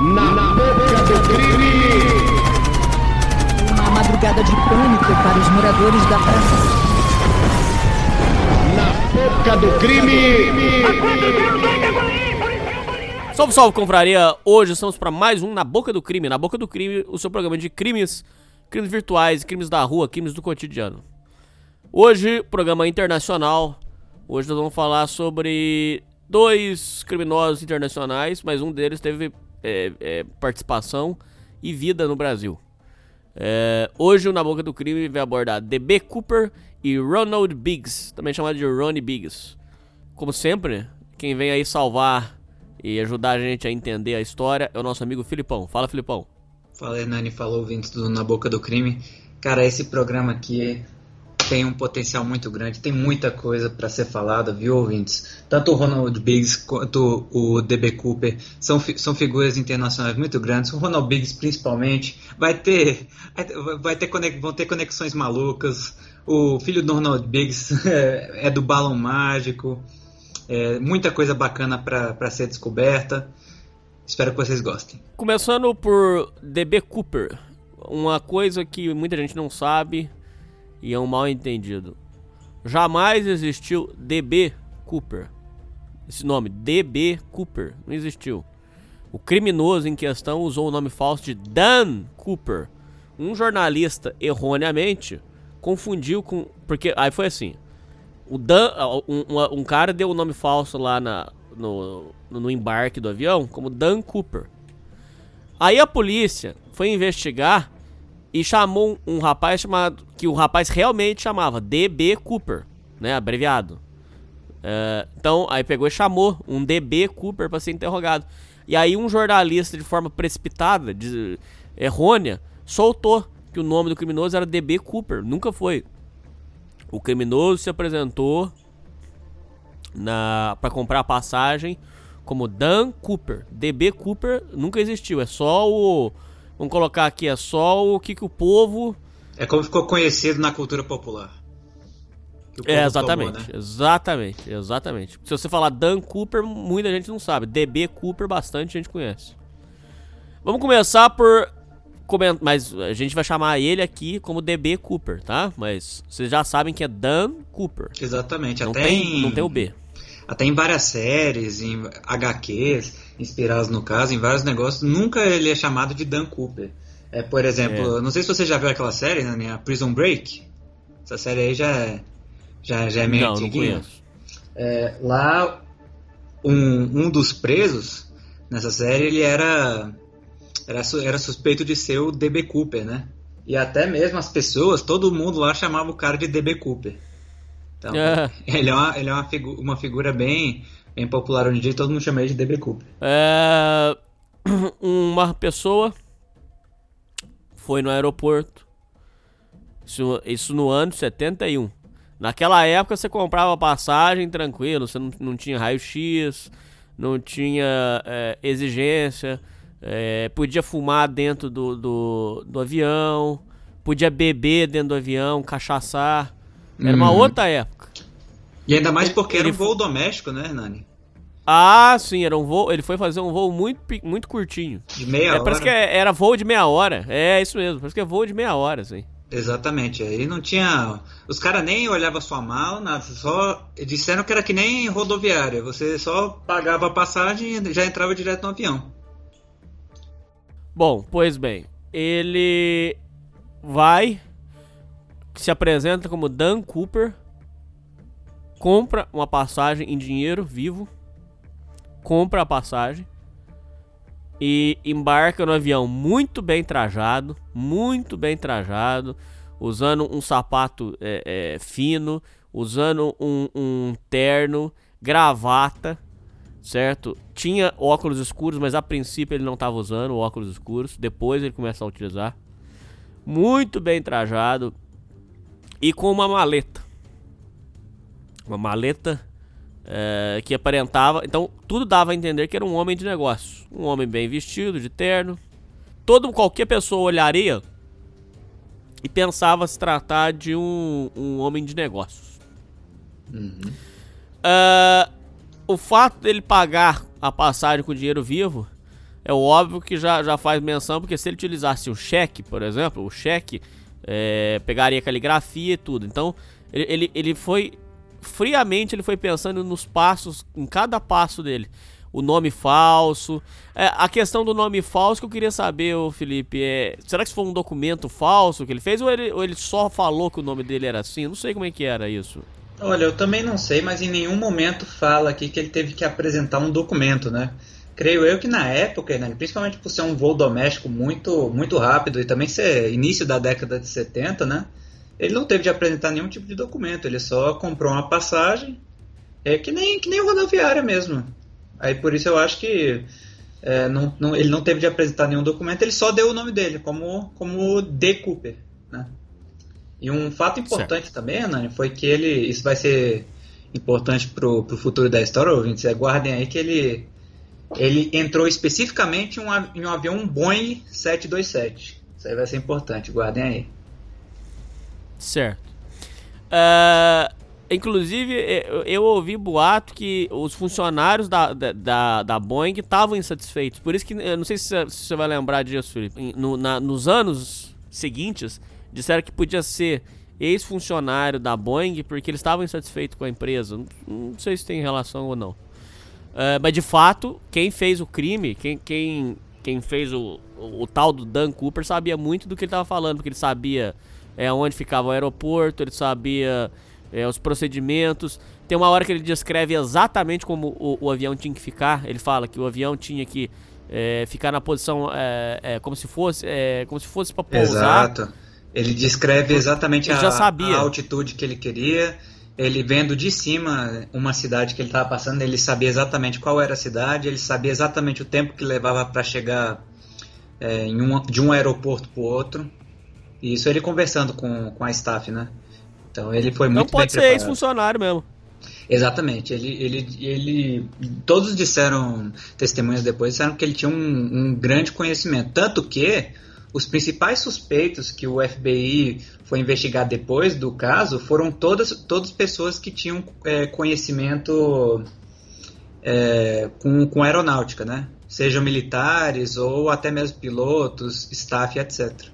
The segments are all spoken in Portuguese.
Na boca do crime! Uma madrugada de pânico para os moradores da praça. Na boca do crime! Salve, salve, confraria! Hoje estamos para mais um Na Boca do Crime. Na Boca do Crime, o seu programa de crimes, crimes virtuais, crimes da rua, crimes do cotidiano. Hoje, programa internacional. Hoje nós vamos falar sobre dois criminosos internacionais, mas um deles teve é, é, participação e vida no Brasil. É, hoje o Na Boca do Crime vai abordar DB Cooper e Ronald Biggs, também chamado de Ronnie Biggs. Como sempre, quem vem aí salvar e ajudar a gente a entender a história é o nosso amigo Filipão. Fala, Filipão. Fala, Hernani, falou ouvintes do Na Boca do Crime. Cara, esse programa aqui tem um potencial muito grande, tem muita coisa para ser falada, viu, ouvintes? Tanto o Ronald Biggs quanto o DB Cooper são, são figuras internacionais muito grandes. O Ronald Biggs, principalmente, vai ter, vai ter vão ter conexões malucas. O filho do Ronald Biggs é, é do balão mágico. É, muita coisa bacana para ser descoberta. Espero que vocês gostem. Começando por DB Cooper, uma coisa que muita gente não sabe e é um mal entendido. Jamais existiu DB Cooper. Esse nome, DB Cooper, não existiu. O criminoso em questão usou o nome falso de Dan Cooper. Um jornalista, erroneamente, confundiu com. Porque aí foi assim: o Dan, um, um, um cara deu o nome falso lá na, no, no embarque do avião como Dan Cooper. Aí a polícia foi investigar e chamou um, rapaz chamado. Que o rapaz realmente chamava DB Cooper, né? Abreviado. Uh, então, aí pegou e chamou um DB Cooper para ser interrogado. E aí um jornalista, de forma precipitada, de, errônea, soltou que o nome do criminoso era DB Cooper. Nunca foi. O criminoso se apresentou na para comprar passagem como Dan Cooper. DB Cooper nunca existiu. É só o Vamos colocar aqui, é só o que, que o povo. É como ficou conhecido na cultura popular. É, exatamente, tomou, né? exatamente, exatamente. Se você falar Dan Cooper, muita gente não sabe. DB Cooper, bastante gente conhece. Vamos começar por mas a gente vai chamar ele aqui como DB Cooper, tá? Mas vocês já sabem que é Dan Cooper. Exatamente, não até tem, em... não tem o B. Até em várias séries, em HQs, inspirados no caso, em vários negócios, nunca ele é chamado de Dan Cooper. É, por exemplo, é. não sei se você já viu aquela série, né, a Prison Break. Essa série aí já é, já, já é meio não, antiguinha. Não é, lá, um, um dos presos nessa série, ele era, era, era suspeito de ser o DB Cooper, né? E até mesmo as pessoas, todo mundo lá chamava o cara de DB Cooper. Então, é. ele é, uma, ele é uma, figu uma figura bem bem popular hoje em dia, todo mundo chama ele de DB Cooper. É... Uma pessoa foi no aeroporto, isso, isso no ano 71. Naquela época você comprava passagem tranquilo, você não, não tinha raio-x, não tinha é, exigência, é, podia fumar dentro do, do, do, avião, podia beber dentro do avião, cachaçar. Era uma uhum. outra época. E ainda mais porque ele, era um voo doméstico, né, Nani? Ah, sim, era um voo. Ele foi fazer um voo muito, muito curtinho. De meia é, hora. Parece que é, era voo de meia hora. É isso mesmo, parece que é voo de meia hora, assim. Exatamente. Aí não tinha. Os caras nem olhavam sua mala. Só disseram que era que nem rodoviária. Você só pagava a passagem e já entrava direto no avião. Bom, pois bem. Ele vai. Se apresenta como Dan Cooper. Compra uma passagem em dinheiro vivo compra a passagem e embarca no avião muito bem trajado, muito bem trajado, usando um sapato é, é, fino, usando um, um, terno, gravata, certo? Tinha óculos escuros, mas a princípio ele não estava usando óculos escuros. Depois ele começa a utilizar. Muito bem trajado e com uma maleta, uma maleta é, que aparentava. Então, tudo dava a entender que era um homem de negócio. Um homem bem vestido, de terno. Todo, qualquer pessoa olharia e pensava se tratar de um, um homem de negócios. Uhum. Uh, o fato dele pagar a passagem com dinheiro vivo é óbvio que já, já faz menção, porque se ele utilizasse o cheque, por exemplo, o cheque é, pegaria caligrafia e tudo. Então, ele, ele, ele foi friamente ele foi pensando nos passos, em cada passo dele. O nome falso. É, a questão do nome falso que eu queria saber, ô Felipe, é. Será que isso foi um documento falso que ele fez? Ou ele, ou ele só falou que o nome dele era assim? Não sei como é que era isso. Olha, eu também não sei, mas em nenhum momento fala aqui que ele teve que apresentar um documento, né? Creio eu que na época, né, principalmente por ser um voo doméstico muito, muito rápido e também ser início da década de 70, né? Ele não teve de apresentar nenhum tipo de documento, ele só comprou uma passagem, é que nem, que nem rodoviária mesmo. Aí por isso eu acho que é, não, não, ele não teve de apresentar nenhum documento, ele só deu o nome dele, como, como D. Cooper. Né? E um fato importante certo. também, Nani, foi que ele. Isso vai ser importante pro, pro futuro da história, ouvintes. É, guardem aí que ele. Ele entrou especificamente em um, em um avião Boeing 727. Isso aí vai ser importante, guardem aí. Certo. Uh, inclusive, eu ouvi boato que os funcionários da, da, da Boeing estavam insatisfeitos. Por isso que, eu não sei se você vai lembrar disso, Felipe. No, na, nos anos seguintes, disseram que podia ser ex-funcionário da Boeing porque eles estavam insatisfeitos com a empresa. Não, não sei se tem relação ou não. Uh, mas de fato, quem fez o crime, quem, quem, quem fez o, o, o tal do Dan Cooper sabia muito do que ele estava falando, porque ele sabia é, onde ficava o aeroporto, ele sabia é, os procedimentos. Tem uma hora que ele descreve exatamente como o, o avião tinha que ficar. Ele fala que o avião tinha que é, ficar na posição é, é como se fosse é, como se fosse para pousar. Exato. Ele descreve exatamente a, a, altitude que ele queria. Ele vendo de cima uma cidade que ele estava passando, ele sabia exatamente qual era a cidade, ele sabia exatamente o tempo que levava para chegar é, um, de um aeroporto para o outro. Isso ele conversando com, com a staff, né? Então ele foi muito Não pode ser ex-funcionário mesmo. Exatamente. Ele, ele, ele, todos disseram, testemunhas depois, disseram que ele tinha um, um, grande conhecimento. Tanto que os principais suspeitos que o FBI foi investigar depois do caso foram todas, todas pessoas que tinham é, conhecimento é, com, com aeronáutica, né? Sejam militares ou até mesmo pilotos, staff, etc.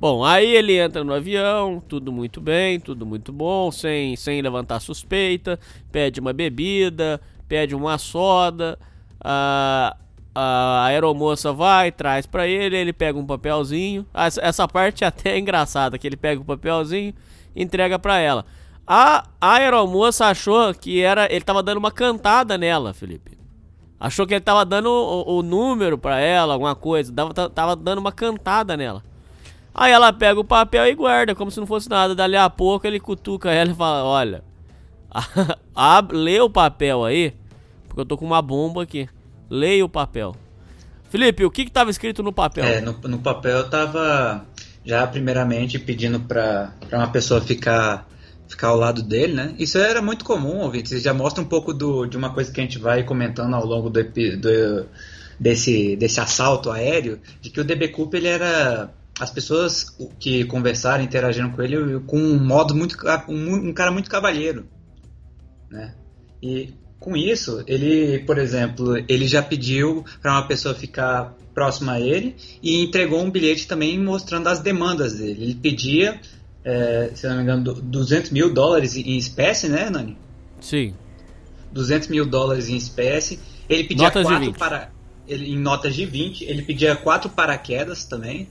Bom, aí ele entra no avião, tudo muito bem, tudo muito bom, sem, sem levantar suspeita, pede uma bebida, pede uma soda, a, a aeromoça vai, traz para ele, ele pega um papelzinho. Essa parte é até engraçada, que ele pega o um papelzinho entrega para ela. A, a aeromoça achou que era ele tava dando uma cantada nela, Felipe. Achou que ele tava dando o, o número para ela, alguma coisa, tava, tava dando uma cantada nela. Aí ela pega o papel e guarda, como se não fosse nada. Dali a pouco ele cutuca ela e fala: Olha, a, lê o papel aí, porque eu tô com uma bomba aqui. Leia o papel. Felipe, o que que tava escrito no papel? É, no, no papel tava já primeiramente pedindo pra uma pessoa ficar ficar ao lado dele, né? Isso era muito comum, ouvinte. Isso já mostra um pouco do, de uma coisa que a gente vai comentando ao longo do, do, desse, desse assalto aéreo, de que o DB Cooper ele era as pessoas que conversaram, interagiram com ele com um modo muito um, um cara muito cavalheiro, né? E com isso, ele, por exemplo, ele já pediu para uma pessoa ficar próxima a ele e entregou um bilhete também mostrando as demandas dele. Ele pedia, é, se não me engano, 200 mil dólares em espécie, né, Nani? Sim. 200 mil dólares em espécie. Ele pedia notas quatro para ele, em notas de 20. Ele pedia quatro paraquedas também.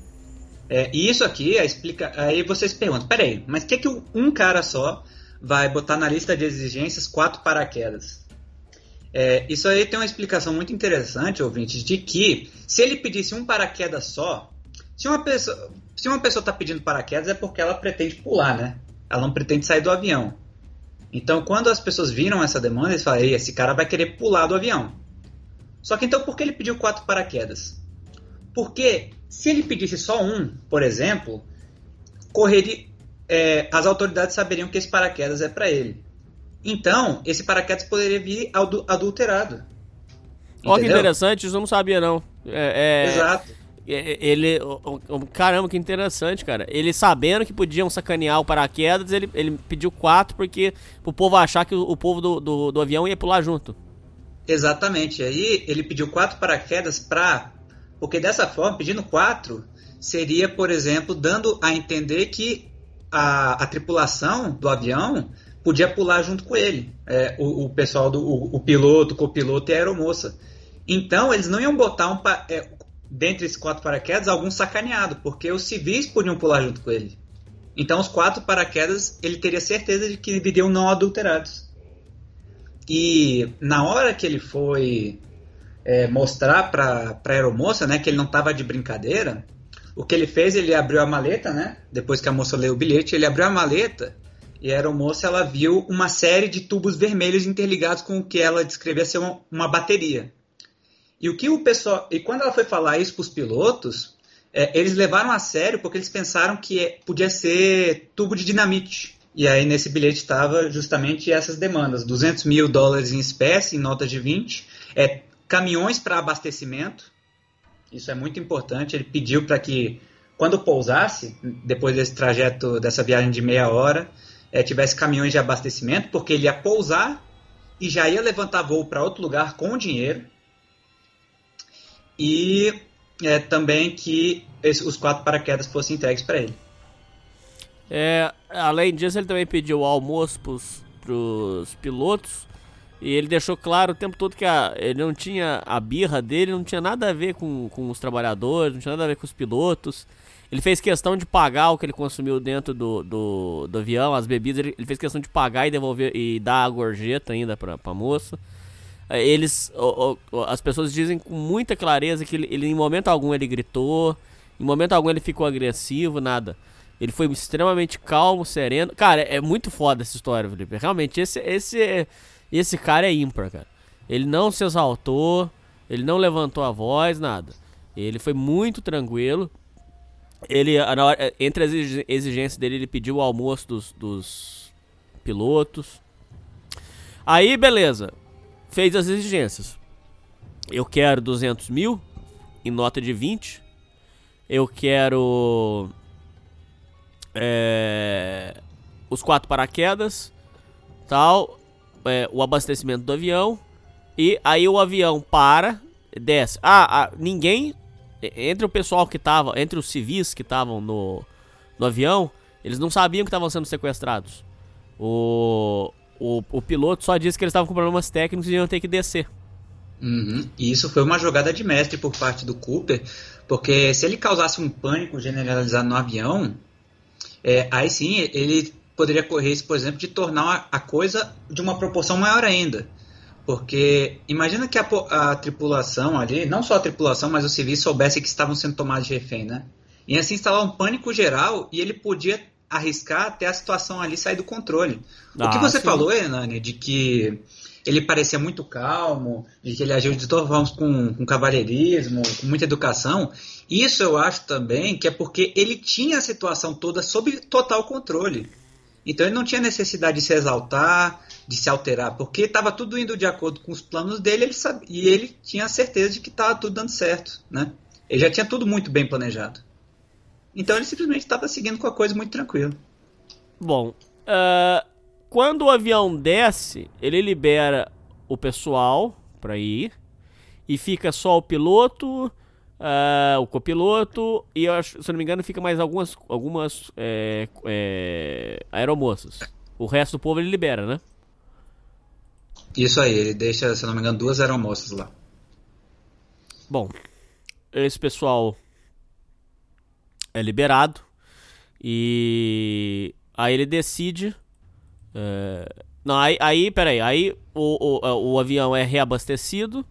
É, e isso aqui explica. Aí vocês perguntam: peraí, mas o que, que um cara só vai botar na lista de exigências quatro paraquedas? É, isso aí tem uma explicação muito interessante, ouvintes, de que se ele pedisse um paraquedas só, se uma pessoa se uma pessoa está pedindo paraquedas é porque ela pretende pular, né? Ela não pretende sair do avião. Então, quando as pessoas viram essa demanda, eles falam: esse cara vai querer pular do avião. Só que então, por que ele pediu quatro paraquedas? Porque se ele pedisse só um, por exemplo, correria, é, as autoridades saberiam que esse paraquedas é para ele. Então, esse paraquedas poderia vir adulterado. Olha que interessante, isso eu não sabia não. É, é, Exato. É, ele, caramba, que interessante, cara. Ele sabendo que podiam sacanear o paraquedas, ele, ele pediu quatro porque o povo achar que o, o povo do, do, do avião ia pular junto. Exatamente. Aí ele pediu quatro paraquedas para. Porque dessa forma, pedindo quatro, seria, por exemplo, dando a entender que a, a tripulação do avião podia pular junto com ele. É, o, o, pessoal do o, o, piloto, o copiloto e a aeromoça. Então, eles não iam botar um, é, dentre esses quatro paraquedas algum sacaneado, porque os civis podiam pular junto com ele. Então, os quatro paraquedas, ele teria certeza de que viriam não adulterados. E na hora que ele foi é, mostrar para a aeromoça, né, que ele não estava de brincadeira, o que ele fez, ele abriu a maleta, né? Depois que a moça leu o bilhete, ele abriu a maleta e a aeromoça ela viu uma série de tubos vermelhos interligados com o que ela descrevia ser uma, uma bateria. E o que o pessoal, e quando ela foi falar isso para os pilotos, é, eles levaram a sério porque eles pensaram que é, podia ser tubo de dinamite. E aí nesse bilhete estava justamente essas demandas: 200 mil dólares em espécie, em notas de 20, é, caminhões para abastecimento. Isso é muito importante. Ele pediu para que, quando pousasse, depois desse trajeto, dessa viagem de meia hora, é, tivesse caminhões de abastecimento, porque ele ia pousar e já ia levantar voo para outro lugar com dinheiro. E é, também que esse, os quatro paraquedas fossem entregues para ele. É, além disso, ele também pediu almoço pros, pros pilotos. E ele deixou claro o tempo todo que a, ele não tinha a birra dele, não tinha nada a ver com, com os trabalhadores, não tinha nada a ver com os pilotos. Ele fez questão de pagar o que ele consumiu dentro do, do, do avião, as bebidas, ele, ele, fez questão de pagar e devolver e dar a gorjeta ainda pra, pra moça. É, eles, o, o, as pessoas dizem com muita clareza que ele, ele, em momento algum ele gritou, em momento algum ele ficou agressivo, nada. Ele foi extremamente calmo, sereno. Cara, é muito foda essa história, Felipe. Realmente, esse, esse, esse cara é ímpar, cara. Ele não se exaltou, ele não levantou a voz, nada. Ele foi muito tranquilo. Ele, hora, entre as exigências dele, ele pediu o almoço dos, dos pilotos. Aí, beleza. Fez as exigências. Eu quero 200 mil em nota de 20. Eu quero é, os quatro paraquedas, tal, é, o abastecimento do avião e aí o avião para, desce. Ah, ah, ninguém entre o pessoal que tava, entre os civis que estavam no, no avião, eles não sabiam que estavam sendo sequestrados. O, o, o piloto só disse que eles estavam com problemas técnicos e iam ter que descer. Uhum. E isso foi uma jogada de mestre por parte do Cooper, porque se ele causasse um pânico generalizado no avião, é, aí sim ele poderia correr por exemplo, de tornar a coisa de uma proporção maior ainda. Porque imagina que a, a, tripulação ali, não só a tripulação, mas os civis soubessem que estavam sendo tomados de refém, né? E assim instalar um pânico geral e ele podia arriscar até a situação ali sair do controle. Ah, o que você sim. falou, Hernani, de que ele parecia muito calmo, de que ele agiu de todas formas com, com cavalheirismo, com muita educação, isso eu acho também que é porque ele tinha a situação toda sob total controle. Então ele não tinha necessidade de se exaltar, de se alterar, porque estava tudo indo de acordo com os planos dele ele sabia, e ele tinha a certeza de que estava tudo dando certo. Né? Ele já tinha tudo muito bem planejado. Então ele simplesmente estava seguindo com a coisa muito tranquilo. Bom, uh, quando o avião desce, ele libera o pessoal para ir e fica só o piloto uh, o copiloto e, eu acho, se eu não me engano, fica mais algumas, algumas é, é, aeromoças. O resto do povo ele libera, né? Isso aí, ele deixa, se eu não me engano, duas aeromoças lá. Bom, esse pessoal é liberado e aí ele decide. É... Não, aí, aí, peraí, aí o, o, o avião é reabastecido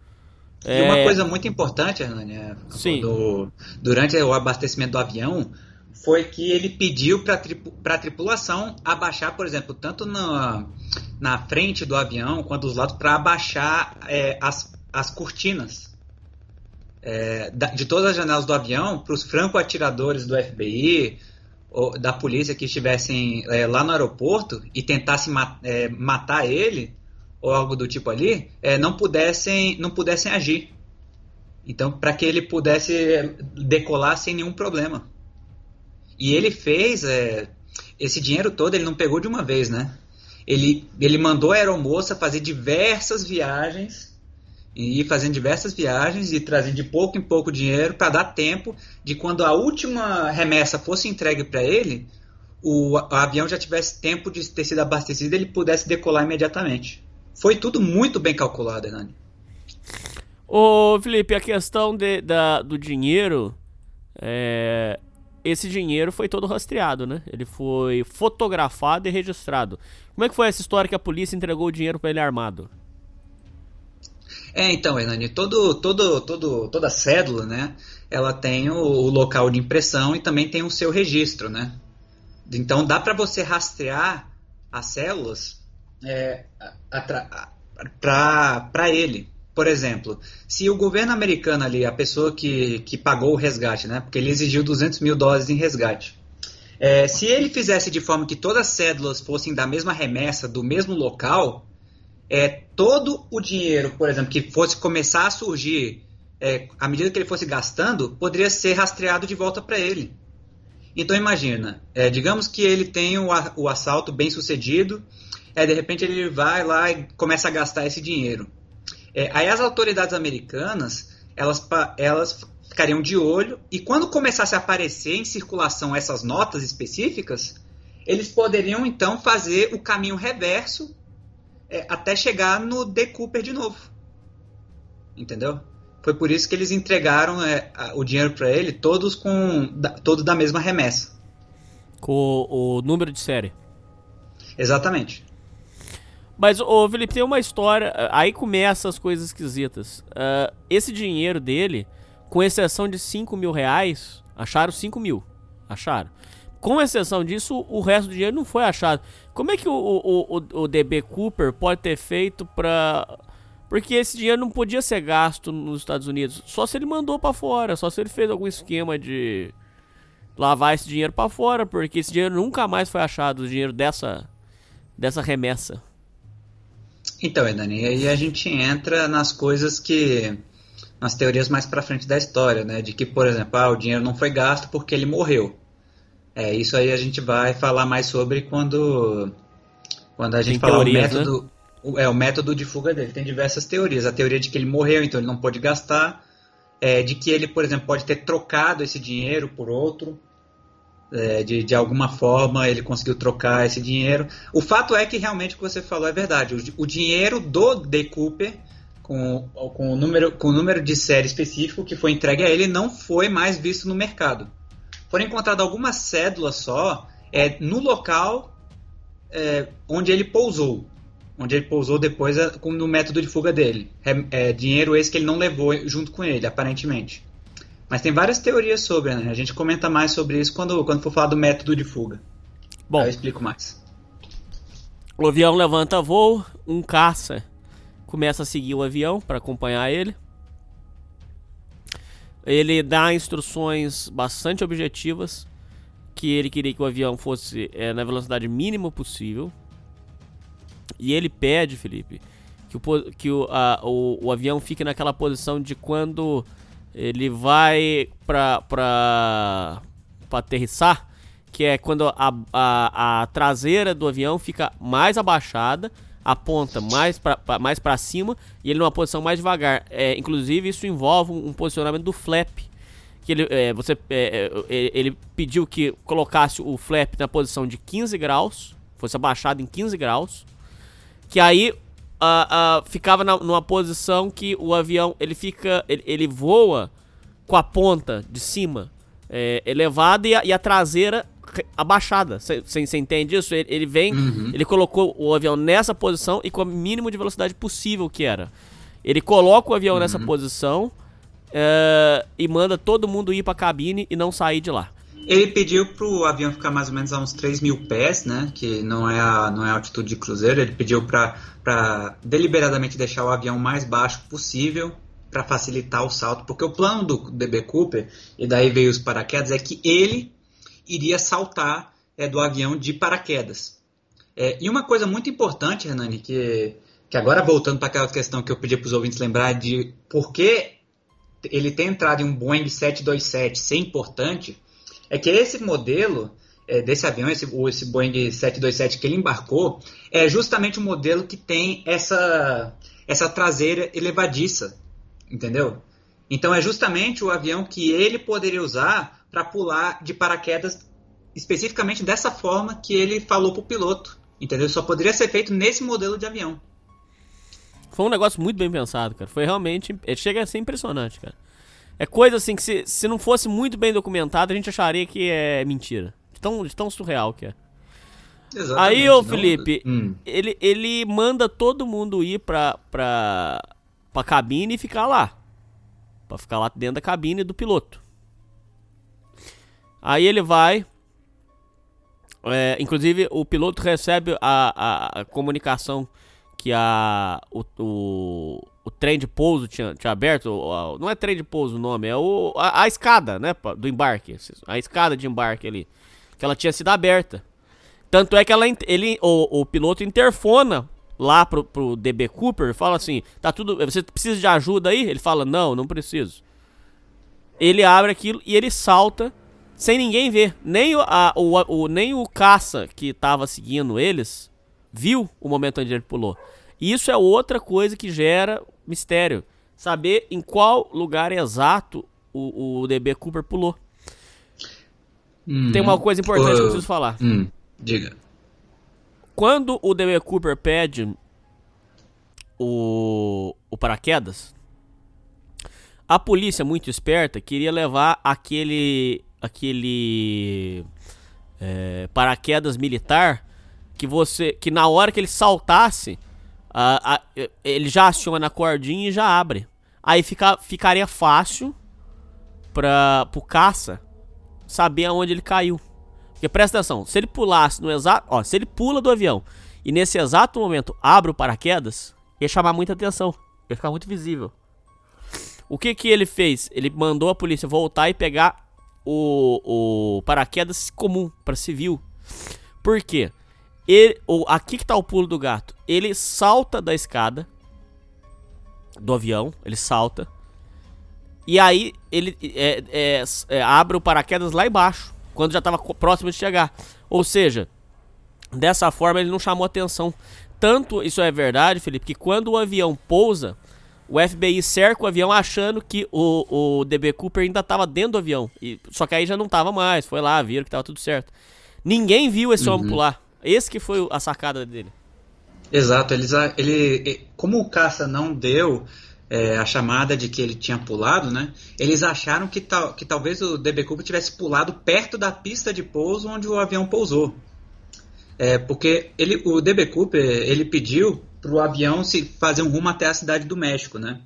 e uma é. coisa muito importante, Hernani, é, Sim. Do, durante o abastecimento do avião, foi que ele pediu para a tripulação abaixar, por exemplo, tanto na, na frente do avião quanto dos lados, para abaixar é, as, as cortinas é, de todas as janelas do avião para os franco-atiradores do FBI ou da polícia que estivessem é, lá no aeroporto e tentassem ma é, matar ele ou algo do tipo ali, é, não pudessem não pudessem agir. Então, para que ele pudesse decolar sem nenhum problema. E ele fez é, esse dinheiro todo, ele não pegou de uma vez, né? Ele, ele mandou a aeromoça fazer diversas viagens E ir fazendo diversas viagens e trazendo de pouco em pouco dinheiro para dar tempo de quando a última remessa fosse entregue para ele, o, o avião já tivesse tempo de ter sido abastecido ele pudesse decolar imediatamente. Foi tudo muito bem calculado, Hernani. Ô, Felipe, a questão de, da, do dinheiro. É, esse dinheiro foi todo rastreado, né? Ele foi fotografado e registrado. Como é que foi essa história que a polícia entregou o dinheiro para ele armado? É, então, Hernani, todo, todo, todo, toda cédula, né? Ela tem o, o local de impressão e também tem o seu registro, né? Então dá para você rastrear as células é, para ele. Por exemplo, se o governo americano ali, a pessoa que, que pagou o resgate, né? Porque ele exigiu 200 mil dólares em resgate. É, se ele fizesse de forma que todas as cédulas fossem da mesma remessa, do mesmo local, é, todo o dinheiro, por exemplo, que fosse começar a surgir é, à medida que ele fosse gastando, poderia ser rastreado de volta para ele. Então imagina, é, digamos que ele tem o, o assalto bem sucedido, é, de repente ele vai lá e começa a gastar esse dinheiro. É, aí as autoridades americanas, elas, elas ficariam de olho e quando começasse a aparecer em circulação essas notas específicas, eles poderiam então fazer o caminho reverso é, até chegar no D. Cooper de novo. Entendeu? Foi por isso que eles entregaram é, o dinheiro para ele, todos com da, todos da mesma remessa. Com o, o número de série. Exatamente. Mas, ô Felipe, tem uma história. Aí começa as coisas esquisitas. Uh, esse dinheiro dele, com exceção de 5 mil reais, acharam 5 mil. Acharam. Com exceção disso, o resto do dinheiro não foi achado. Como é que o, o, o, o DB Cooper pode ter feito pra. Porque esse dinheiro não podia ser gasto nos Estados Unidos. Só se ele mandou para fora. Só se ele fez algum esquema de lavar esse dinheiro para fora. Porque esse dinheiro nunca mais foi achado. O dinheiro dessa, dessa remessa. Então, Edani, aí a gente entra nas coisas que. nas teorias mais pra frente da história, né? De que, por exemplo, ah, o dinheiro não foi gasto porque ele morreu. É, isso aí a gente vai falar mais sobre quando. Quando a gente Tem falar teorias, o método. Né? O, é, o método de fuga dele. Tem diversas teorias. A teoria de que ele morreu, então ele não pôde gastar. É, de que ele, por exemplo, pode ter trocado esse dinheiro por outro é, de, de alguma forma ele conseguiu trocar esse dinheiro. O fato é que realmente o que você falou é verdade. O, o dinheiro do D. Cooper, com, com, o número, com o número de série específico que foi entregue a ele, não foi mais visto no mercado. Foram encontradas algumas cédulas só é, no local é, onde ele pousou. Onde ele pousou depois é, no método de fuga dele. É, dinheiro esse que ele não levou junto com ele, aparentemente. Mas tem várias teorias sobre, né? A gente comenta mais sobre isso quando, quando for falar do método de fuga. Bom, Aí eu explico mais. O avião levanta voo, um caça começa a seguir o avião para acompanhar ele. Ele dá instruções bastante objetivas que ele queria que o avião fosse é, na velocidade mínima possível. E ele pede, Felipe, que, o, que o, a, o, o avião fique naquela posição de quando ele vai pra, pra, pra aterrissar, que é quando a, a, a traseira do avião fica mais abaixada, a ponta mais pra, pra, mais pra cima e ele numa posição mais devagar. É, inclusive, isso envolve um, posicionamento do flap. Que ele, é, você, é, é ele pediu que colocasse o flap na posição de 15 graus, fosse abaixado em 15 graus, que aí uh, uh, ficava na, numa posição que o avião ele fica ele, ele voa com a ponta de cima é, elevada e a, e a, traseira abaixada. Você entende isso? Ele, ele vem, uhum. ele colocou o avião nessa posição e com o mínimo de velocidade possível que era. Ele coloca o avião uhum. nessa posição é, e manda todo mundo ir para a cabine e não sair de lá. Ele pediu para o avião ficar mais ou menos a uns 3 mil pés, né? Que não é a, não é a altitude de cruzeiro. Ele pediu para deliberadamente deixar o avião mais baixo possível para facilitar o salto, porque o plano do DB Cooper, e daí veio os paraquedas, é que ele iria saltar é, do avião de paraquedas. É, e uma coisa muito importante, Hernani, que, que agora voltando para aquela questão que eu pedi para os ouvintes lembrar de por que ele ter entrado em um Boeing 727 ser importante, é que esse modelo é, desse avião, esse, esse Boeing 727 que ele embarcou, é justamente o modelo que tem essa, essa traseira elevadiça, entendeu? Então é justamente o avião que ele poderia usar para pular de paraquedas especificamente dessa forma que ele falou pro piloto, entendeu? Só poderia ser feito nesse modelo de avião. Foi um negócio muito bem pensado, cara. Foi realmente. Chega a ser impressionante, cara. É coisa assim que se, se não fosse muito bem documentado, a gente acharia que é mentira. De tão, de tão surreal que é. Exatamente, Aí, ô não- Felipe, Hum. ele, ele manda todo mundo ir pra, pra, pra cabine e ficar lá. Pra ficar lá dentro da cabine do piloto. Aí ele vai. é, inclusive, o piloto recebe a, a, a comunicação que a, o, o, o trem de pouso tinha, tinha aberto. não é trem de pouso o nome, é o, a, a escada né, do embarque. A escada de embarque ali. Que ela tinha sido aberta. Tanto é que ela, ele, o, o piloto interfona lá pro, pro DB Cooper e fala assim: tá tudo. Você precisa de ajuda aí? Ele fala: não, não preciso. Ele abre aquilo e ele salta sem ninguém ver. Nem o, a- o, o- nem o caça que tava seguindo eles viu o momento onde ele pulou. Isso é outra coisa que gera mistério. Saber em qual lugar exato o, o DB Cooper pulou. Tem uma coisa importante que eu preciso falar. Hum, diga. Quando o DB Cooper pede o, o paraquedas, a polícia muito esperta queria levar aquele aquele é, paraquedas militar que você que na hora que ele saltasse a- a- ele já aciona a cordinha e já abre. Aí fica, ficaria fácil para o caça saber aonde ele caiu. Porque presta atenção, se ele pulasse no exato. Ó, se ele pula do avião e nesse exato momento abre o paraquedas, ia chamar muita atenção. Ia ficar muito visível. O que que ele fez? Ele mandou a polícia voltar e pegar o, o paraquedas comum para civil. Por quê? Ele, o, aqui que tá o pulo do gato. Ele salta da escada do avião, ele salta. E aí ele é, é, é, abre o paraquedas lá embaixo, quando já estava próximo de chegar. Ou seja, dessa forma ele não chamou atenção. Tanto isso é verdade, Felipe, que quando o avião pousa, o FBI cerca o avião achando que o, o DB Cooper ainda estava dentro do avião. E, só que aí já não estava mais, foi lá, viram que estava tudo certo. Ninguém viu esse homem pular. Esse que foi a sacada dele. Exato, eles, a- ele, como o caça não deu é, a chamada de que ele tinha pulado, né? Eles acharam que, tal, que talvez o DB Cooper tivesse pulado perto da pista de pouso onde o avião pousou. É, porque ele, o DB Cooper ele pediu para o avião se fazer um rumo até a cidade do México, né?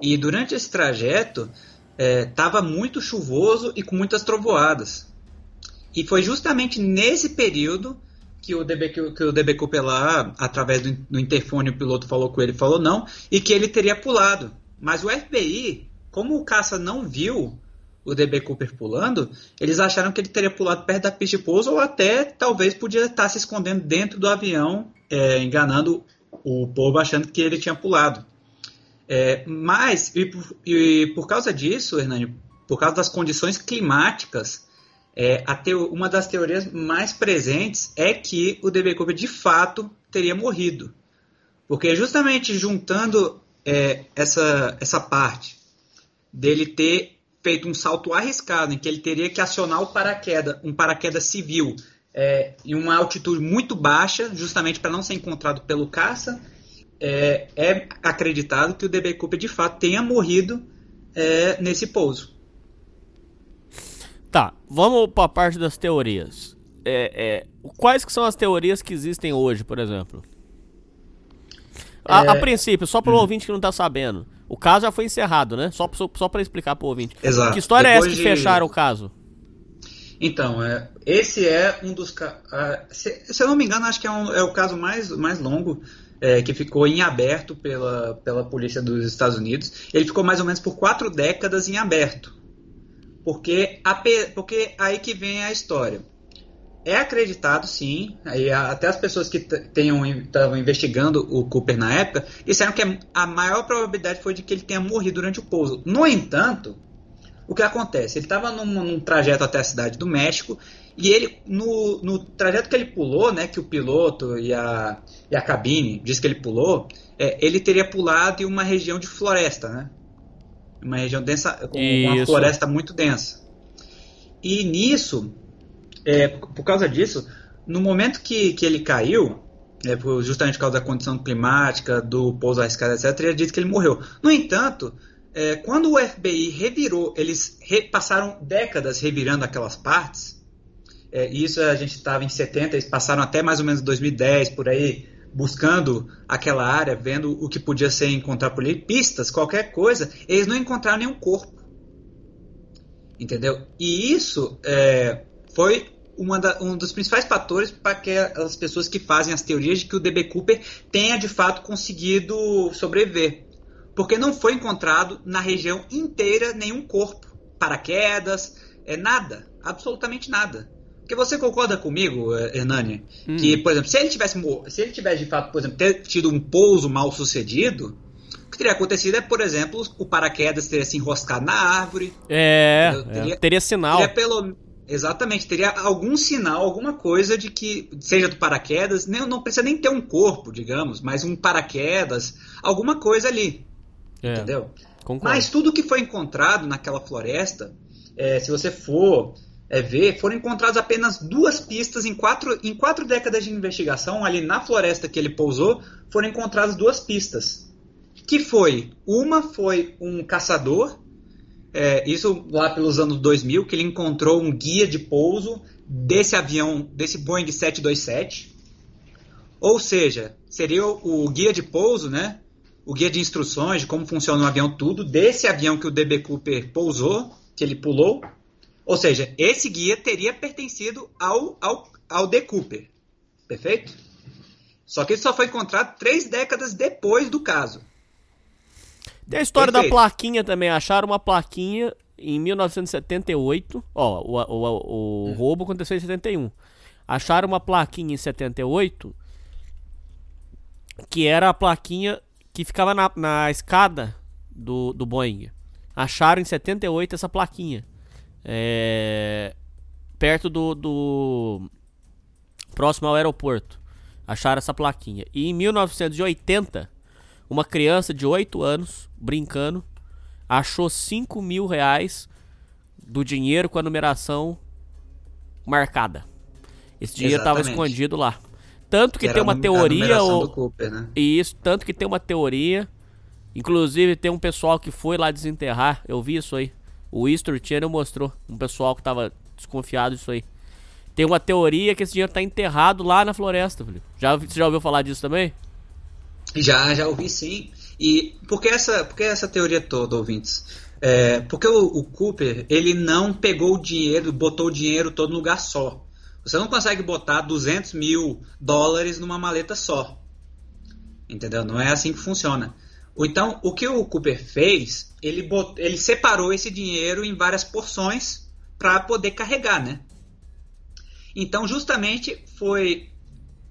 E durante esse trajeto estava muito chuvoso e com muitas trovoadas. E foi justamente nesse período que o DB, que, o- DB Cooper lá, através do, do interfone, o piloto falou com ele, falou não, e que ele teria pulado. Mas o FBI, como o caça não viu o DB Cooper pulando, eles acharam que ele teria pulado perto da pista de pouso ou até talvez podia estar se escondendo dentro do avião, é, enganando o povo achando que ele tinha pulado. É, mas, e por, e por causa disso, Hernani, por causa das condições climáticas, é, teo- uma das teorias mais presentes é que o DB Cooper de fato teria morrido. Porque justamente juntando é, essa, essa parte dele ter feito um salto arriscado, em que ele teria que acionar o paraquedas, um paraquedas civil, é, em uma altitude muito baixa, justamente para não ser encontrado pelo caça, é, é acreditado que o DB Cooper de fato tenha morrido é, nesse pouso. Tá, vamos pra parte das teorias. É, é, quais que são as teorias que existem hoje, por exemplo? A, É, a princípio, só pro ouvinte que não tá sabendo. O caso já foi encerrado, né? Só, só, só pra explicar pro ouvinte. Exato. Que história é essa Depois que de- fecharam o caso? Então, é, esse é um dos. ah, se, se eu não me engano, acho que é, um- é o caso mais, mais longo é, que ficou em aberto pela, pela polícia dos Estados Unidos. Ele ficou mais ou menos por quatro décadas em aberto. Porque, ape- porque aí que vem a história. É acreditado, sim, aí a- até as pessoas que estavam investigando o Cooper na época disseram que a- a maior probabilidade foi de que ele tenha morrido durante o pouso. No entanto, o que acontece? Ele estava num, num trajeto até a cidade do México E ele, no, no trajeto que ele pulou, né, que o piloto e a, e a cabine diz que ele pulou, é, ele teria pulado em uma região de floresta, né? Uma região densa, com uma Isso. floresta muito densa. E nisso, é, por causa disso, no momento que, que ele caiu, é, justamente por causa da condição climática, do pouso arriscado, etc., ele disse que ele morreu. No entanto, é, quando o FBI revirou, eles re- passaram décadas revirando aquelas partes, é, e isso a gente estava em 70, eles passaram até mais ou menos 2010, por aí, buscando aquela área, vendo o que podia ser encontrar por ali, pistas, qualquer coisa, eles não encontraram nenhum corpo. Entendeu? E isso é, foi da- um dos principais fatores para que as pessoas que fazem as teorias de que o DB Cooper tenha de fato conseguido sobreviver. Porque não foi encontrado na região inteira nenhum corpo, paraquedas, é nada, absolutamente nada. Porque você concorda comigo, eh, Hernani, que, por exemplo, se ele tivesse se ele tivesse de fato, por exemplo, ter tido um pouso mal sucedido, o que teria acontecido é, por exemplo, o paraquedas teria se enroscado na árvore, É, é, teria- teria sinal. Teria pelo exatamente teria algum sinal, alguma coisa de que seja do paraquedas, nem, não precisa nem ter um corpo, digamos, mas um paraquedas, alguma coisa ali, É, entendeu? concordo. Mas tudo que foi encontrado naquela floresta, é, se você for é, ver, foram encontradas apenas duas pistas em quatro, em quatro décadas de investigação ali na floresta que ele pousou, foram encontradas duas pistas. Que foi, uma foi um caçador, é, isso lá pelos anos 2000, que ele encontrou um guia de pouso desse avião, desse Boeing 727. Ou seja, seria o, o guia de pouso, né? O guia de instruções de como funciona o avião, tudo, desse avião que o DB Cooper pousou, que ele pulou. Ou seja, esse guia teria pertencido ao, ao, ao D. Cooper. Perfeito? Só que ele só foi encontrado três décadas depois do caso. Tem a história da Perfeito. plaquinha também. Acharam uma plaquinha em 1978. Ó, o, o, o, o roubo aconteceu em 71. Acharam uma plaquinha em 78 que era a plaquinha que ficava na, na escada do, do Boeing. Acharam em 78 essa plaquinha. É, perto do, do. Próximo ao aeroporto. Acharam essa plaquinha. E em 1980, uma criança de 8 anos, brincando, achou 5 mil reais do dinheiro com a numeração marcada. Esse dinheiro estava escondido lá. Tanto que era tem uma teoria. ou- Cooper, né? e isso, tanto que tem uma teoria. Inclusive, tem um pessoal que foi lá desenterrar. Eu vi isso aí. O History Channel mostrou. Um pessoal que tava desconfiado disso aí. Tem uma teoria que esse dinheiro tá enterrado lá na floresta, Felipe. Já, você já ouviu falar disso também? Já, já ouvi sim. E por que essa, por que essa teoria toda, ouvintes? É, porque o, o Cooper, ele não pegou o dinheiro, botou o dinheiro todo no lugar só. Você não consegue botar 200 mil dólares numa maleta só. Entendeu? Não é assim que funciona. Então, o que o Cooper fez, ele, bot, ele separou esse dinheiro em várias porções para poder carregar, né? Então, justamente foi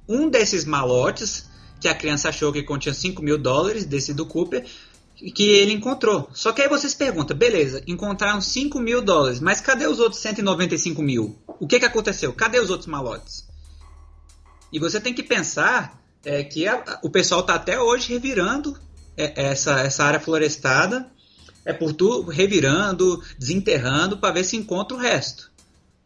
um desses malotes que a criança achou que continha 5 mil dólares, desse do Cooper, que ele encontrou. Só que aí vocês perguntam, beleza, encontraram 5 mil dólares, mas cadê os outros 195 mil? O que, que aconteceu? Cadê os outros malotes? E você tem que pensar é, que a- o pessoal está até hoje revirando essa, essa área florestada, é por tudo revirando, desenterrando, para ver se encontra o resto.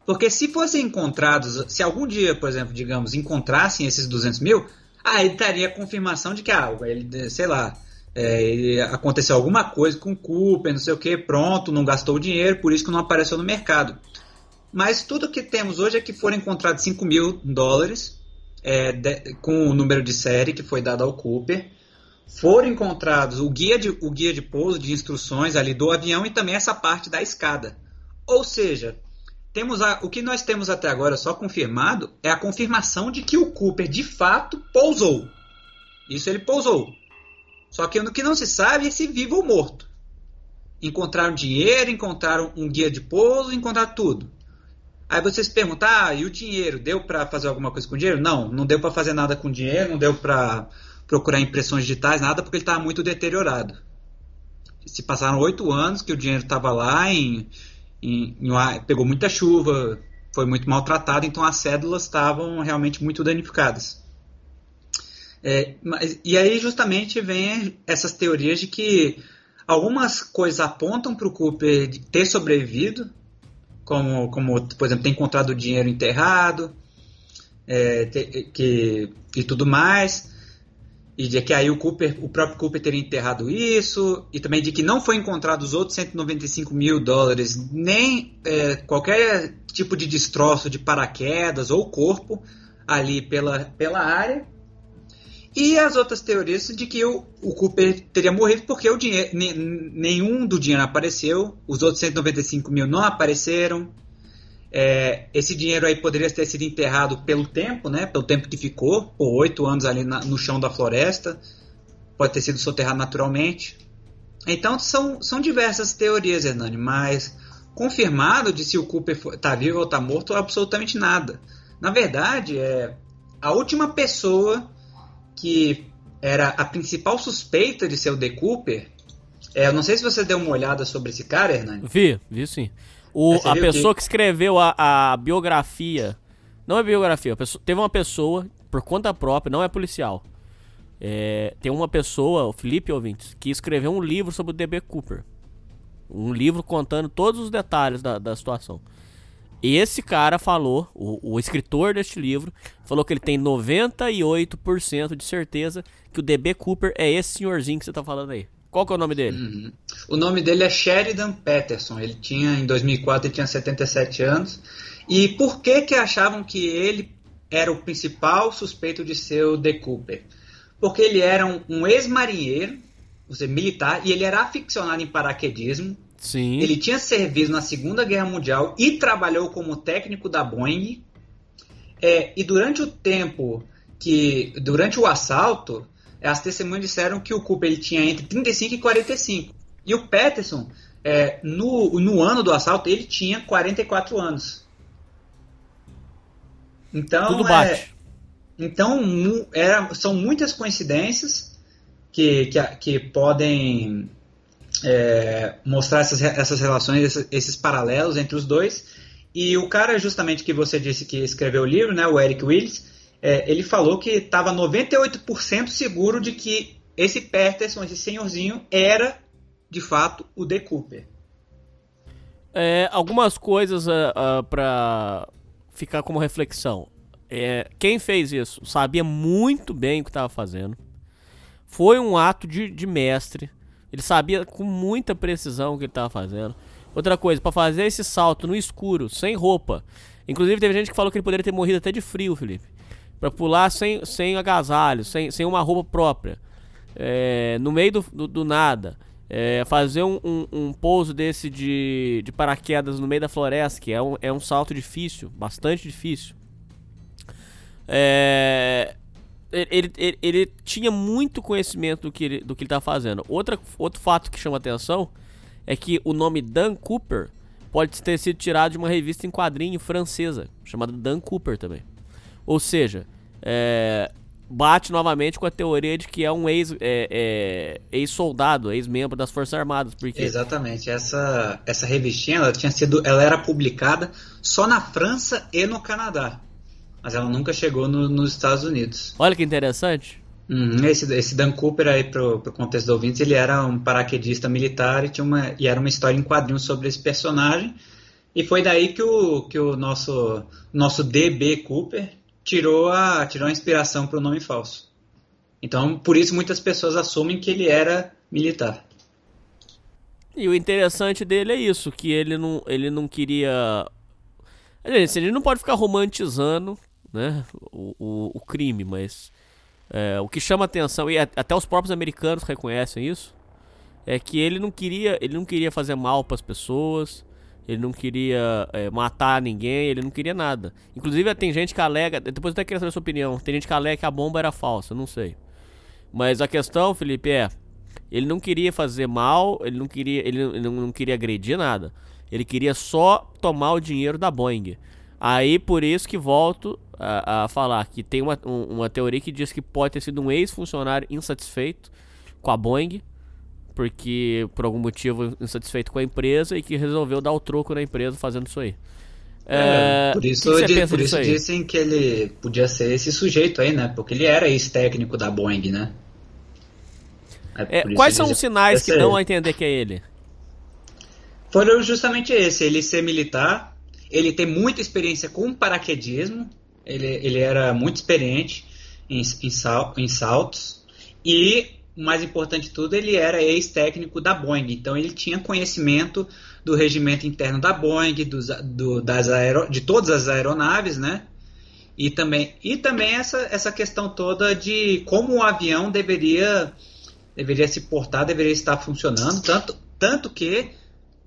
Porque se fossem encontrados, se algum dia, por exemplo, digamos, encontrassem esses 200 mil, aí estaria a confirmação de que, ah, ele, sei lá, é, aconteceu alguma coisa com o Cooper, não sei o que, pronto, não gastou o dinheiro, por isso que não apareceu no mercado. Mas tudo que temos hoje é que foram encontrados 5 mil dólares é, de- com o número de série que foi dado ao Cooper. Foram encontrados o guia, de, o guia de pouso, de instruções ali do avião e também essa parte da escada. Ou seja, temos a- o que nós temos até agora só confirmado é a confirmação de que o Cooper de fato pousou. Isso ele pousou. Só que o que não se sabe é se vivo ou morto. Encontraram dinheiro, encontraram um guia de pouso, encontraram tudo. Aí vocês perguntam, ah, e o dinheiro? Deu para fazer alguma coisa com o dinheiro? Não, não deu para fazer nada com o dinheiro, não deu para procurar impressões digitais, nada, porque ele estava muito deteriorado. Se passaram oito anos que o dinheiro estava lá, em, em- em pegou muita chuva, foi muito maltratado, então as cédulas estavam realmente muito danificadas. É, mas, e aí justamente vem essas teorias de que algumas coisas apontam para o Cooper ter sobrevivido, como, como, por exemplo, ter encontrado dinheiro enterrado é, ter, que, e tudo mais e de que aí o Cooper, o próprio Cooper teria enterrado isso, e também de que não foi encontrado os outros 195 mil dólares, nem é, qualquer tipo de destroço de paraquedas ou corpo ali pela, pela área. E as outras teorias de que o, o Cooper teria morrido porque o dinheiro, nenhum do dinheiro apareceu, os outros 195 mil não apareceram, é, esse dinheiro aí poderia ter sido enterrado pelo tempo, né? Pelo tempo que ficou, por oito anos ali na, no chão da floresta. Pode ter sido soterrado naturalmente. Então são, são diversas teorias, Hernani, mas confirmado de se o Cooper está vivo ou está morto absolutamente nada. Na verdade, é a última pessoa que era a principal suspeita de ser o The Cooper. É, eu não sei se você deu uma olhada sobre esse cara, Hernani. Vi, vi sim. O, a pessoa que... escreveu a, a, biografia. Não é biografia, pessoa, teve uma pessoa, por conta própria, não é policial. É, tem uma pessoa, o Felipe Ouvintes, que escreveu um livro sobre o DB Cooper. Um livro contando todos os detalhes da, da situação. E esse cara falou, o, o, escritor deste livro, falou que ele tem 98% de certeza que o DB Cooper é esse senhorzinho que você tá falando aí. Qual que é o nome dele? Uhum. O nome dele é Sheridan Peterson. Ele tinha, em 2004, ele tinha 77 anos. E por que que achavam que ele era o principal suspeito de ser o The Cooper? Porque ele era um, um ex-marinheiro, seja, militar, e ele era aficionado em paraquedismo. Sim. Ele tinha servido na Segunda Guerra Mundial e trabalhou como técnico da Boeing. É, e durante o tempo que, durante o assalto, as testemunhas disseram que o Cooper ele tinha entre 35 e 45. E o Peterson, é, no, no ano do assalto, ele tinha 44 anos. Então, Tudo bate. É, então era, são muitas coincidências que, que, que podem é, mostrar essas, essas relações, esses, esses, paralelos entre os dois. E o cara, justamente que você disse que escreveu o livro, né, o Eric Willis, é, ele falou que estava 98% seguro de que esse Peterson, esse senhorzinho, era de fato o The Cooper. É, algumas coisas uh, é, uh, é, para ficar como reflexão. É, quem fez isso sabia muito bem o que estava fazendo. Foi um ato de, de, mestre. Ele sabia com muita precisão o que ele estava fazendo. Outra coisa, para fazer esse salto no escuro, sem roupa. Inclusive, teve gente que falou que ele poderia ter morrido até de frio, Felipe para pular sem, sem agasalho, sem, sem uma roupa própria, é, no meio do, do, do nada, é, fazer um, um, um, pouso desse de, de paraquedas no meio da floresta, que é um, é um salto difícil, bastante difícil. É, ele, ele, ele, tinha muito conhecimento do que ele, do que ele tá fazendo. Outra, outro fato que chama atenção é que o nome Dan Cooper pode ter sido tirado de uma revista em quadrinho francesa, chamada Dan Cooper também. Ou seja, é, bate novamente com a teoria de que é um ex, é, é, ex-soldado, ex-membro das Forças Armadas. Porque... Exatamente. Essa, essa revistinha ela tinha sido, ela era publicada só na França e no Canadá. Mas ela nunca chegou no, nos Estados Unidos. Olha que interessante. Uhum, esse, esse Dan Cooper aí pro, pro contexto do ouvintes, ele era um paraquedista militar e, tinha uma, e era uma história em quadrinhos sobre esse personagem. E foi daí que o, que o nosso, nosso DB Cooper tirou a, tirou a inspiração para o nome falso. Então, por isso muitas pessoas assumem que ele era militar. E o interessante dele é isso, que ele não, ele não queria. Ele não pode ficar romantizando né, o, o, o crime, mas é, o que chama atenção, e até os próprios americanos reconhecem isso, é que ele não queria, ele não queria fazer mal para as pessoas, ele não queria é, matar ninguém, ele não queria nada. Inclusive tem gente que alega, depois eu até queria saber a sua opinião, tem gente que alega que a bomba era falsa, não sei. Mas a questão, Felipe, é, ele não queria fazer mal, ele não queria, ele não, não queria agredir nada. Ele queria só tomar o dinheiro da Boeing. Aí por isso que volto a, a falar que tem uma, um, uma teoria que diz que pode ter sido um ex-funcionário insatisfeito com a Boeing porque por algum motivo insatisfeito com a empresa e que resolveu dar o troco na empresa fazendo isso aí. É, por o que isso, di- pensa por isso aí? dizem que ele podia ser esse sujeito aí, né? Porque ele era ex-técnico da Boeing, né? É, por isso quais são os sinais que é- dão a entender que é ele? Foram justamente esse, ele ser militar, ele ter muita experiência com paraquedismo, ele, ele era muito experiente em, em, sal- em saltos, e, o mais importante de tudo, ele era ex-técnico da Boeing, então ele tinha conhecimento do regimento interno da Boeing, dos, do, das aero, de todas as aeronaves, né? E também, e também essa, essa questão toda de como o avião deveria, deveria se portar, deveria estar funcionando, tanto, tanto que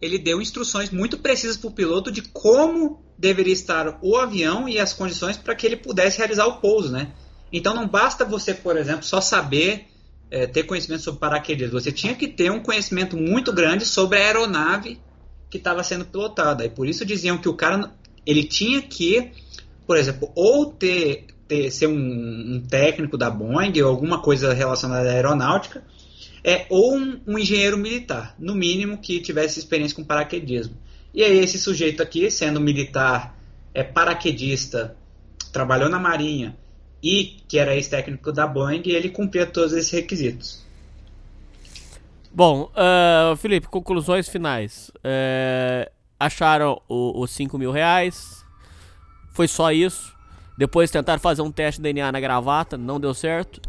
ele deu instruções muito precisas para o piloto de como deveria estar o avião e as condições para que ele pudesse realizar o pouso, né? Então não basta você, por exemplo, só saber eh, ter conhecimento sobre paraquedismo. Você tinha que ter um conhecimento muito grande sobre a aeronave que estava sendo pilotada. E por isso diziam que o cara ele tinha que, por exemplo, ou ter, ter ser um, um técnico da Boeing ou alguma coisa relacionada à aeronáutica, é, ou um, um engenheiro militar, no mínimo que tivesse experiência com paraquedismo. E aí esse sujeito aqui, sendo militar, é paraquedista, trabalhou na marinha e que era ex-técnico da Boeing, ele cumpria todos esses requisitos. Bom, ah, Felipe, conclusões finais. É, acharam os 5 mil reais. Foi só isso. Depois tentaram fazer um teste de DNA na gravata, não deu certo.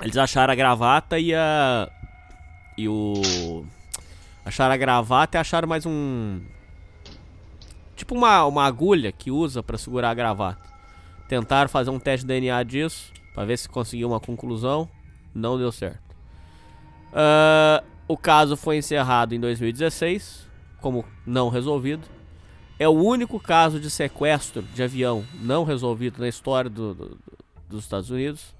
Eles acharam a gravata e a. E o. Acharam a gravata e acharam mais um. Tipo uma, uma agulha que usa pra segurar a gravata. Tentaram fazer um teste de DNA disso, pra ver se conseguiu uma conclusão. Não deu certo. Ah, o caso foi encerrado em 2016, como não resolvido. É o único caso de sequestro de avião não resolvido na história do- do- dos Estados Unidos.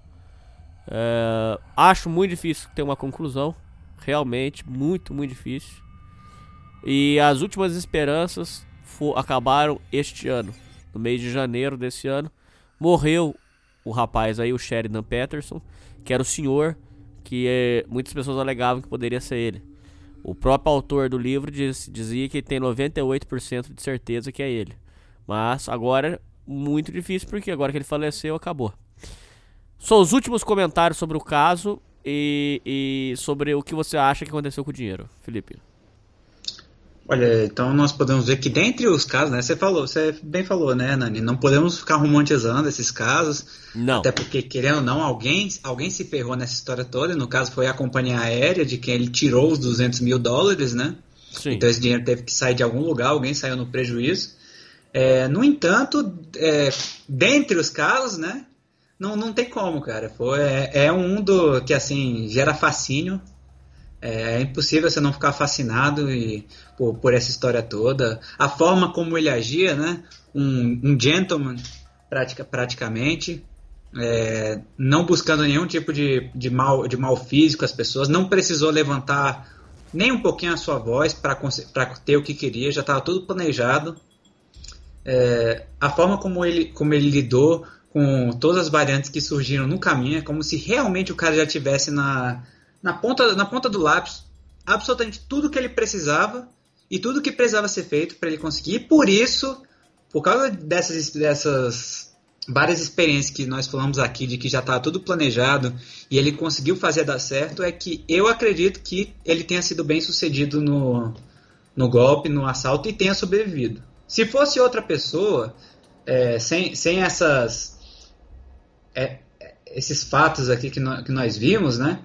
É, acho muito difícil ter uma conclusão. Realmente, muito, muito difícil. E as últimas esperanças acabaram este ano. No mês de janeiro desse ano. Morreu o rapaz aí, o Sheridan Peterson, que era o senhor que eh, muitas pessoas alegavam que poderia ser ele. O próprio autor do livro diz- dizia que tem 98% de certeza que é ele. Mas agora muito difícil porque agora que ele faleceu acabou. São os últimos comentários sobre o caso e, e sobre o que você acha que aconteceu com o dinheiro, Felipe. Olha, então nós podemos ver que dentre os casos, né, você falou, você bem falou, né, Nani, não podemos ficar romantizando esses casos, Não. até porque querendo ou não, alguém, alguém se ferrou nessa história toda, no caso foi a companhia aérea de quem ele tirou os 200 mil dólares, né, Sim. então esse dinheiro teve que sair de algum lugar, alguém saiu no prejuízo. É, no entanto, é, dentre os casos, né, não, não tem como, cara, foi, é, é um do que assim gera fascínio. É impossível você não ficar fascinado e, por, por essa história toda. A forma como ele agia, né? Um, um gentleman, pratica, praticamente. é, não buscando nenhum tipo de, de, mal, de mal físico às pessoas. Não precisou levantar nem um pouquinho a sua voz para ter o que queria. Já estava tudo planejado. É, a forma como ele, como ele lidou com todas as variantes que surgiram no caminho é como se realmente o cara já tivesse na, na, ponta, na ponta do lápis absolutamente tudo que ele precisava e tudo que precisava ser feito para ele conseguir. E por isso, por causa dessas, dessas várias experiências que nós falamos aqui, de que já estava tudo planejado e ele conseguiu fazer dar certo, é que eu acredito que ele tenha sido bem sucedido no, no golpe, no assalto e tenha sobrevivido. Se fosse outra pessoa, é, sem, sem essas, é, esses fatos aqui que, no, que nós vimos, né?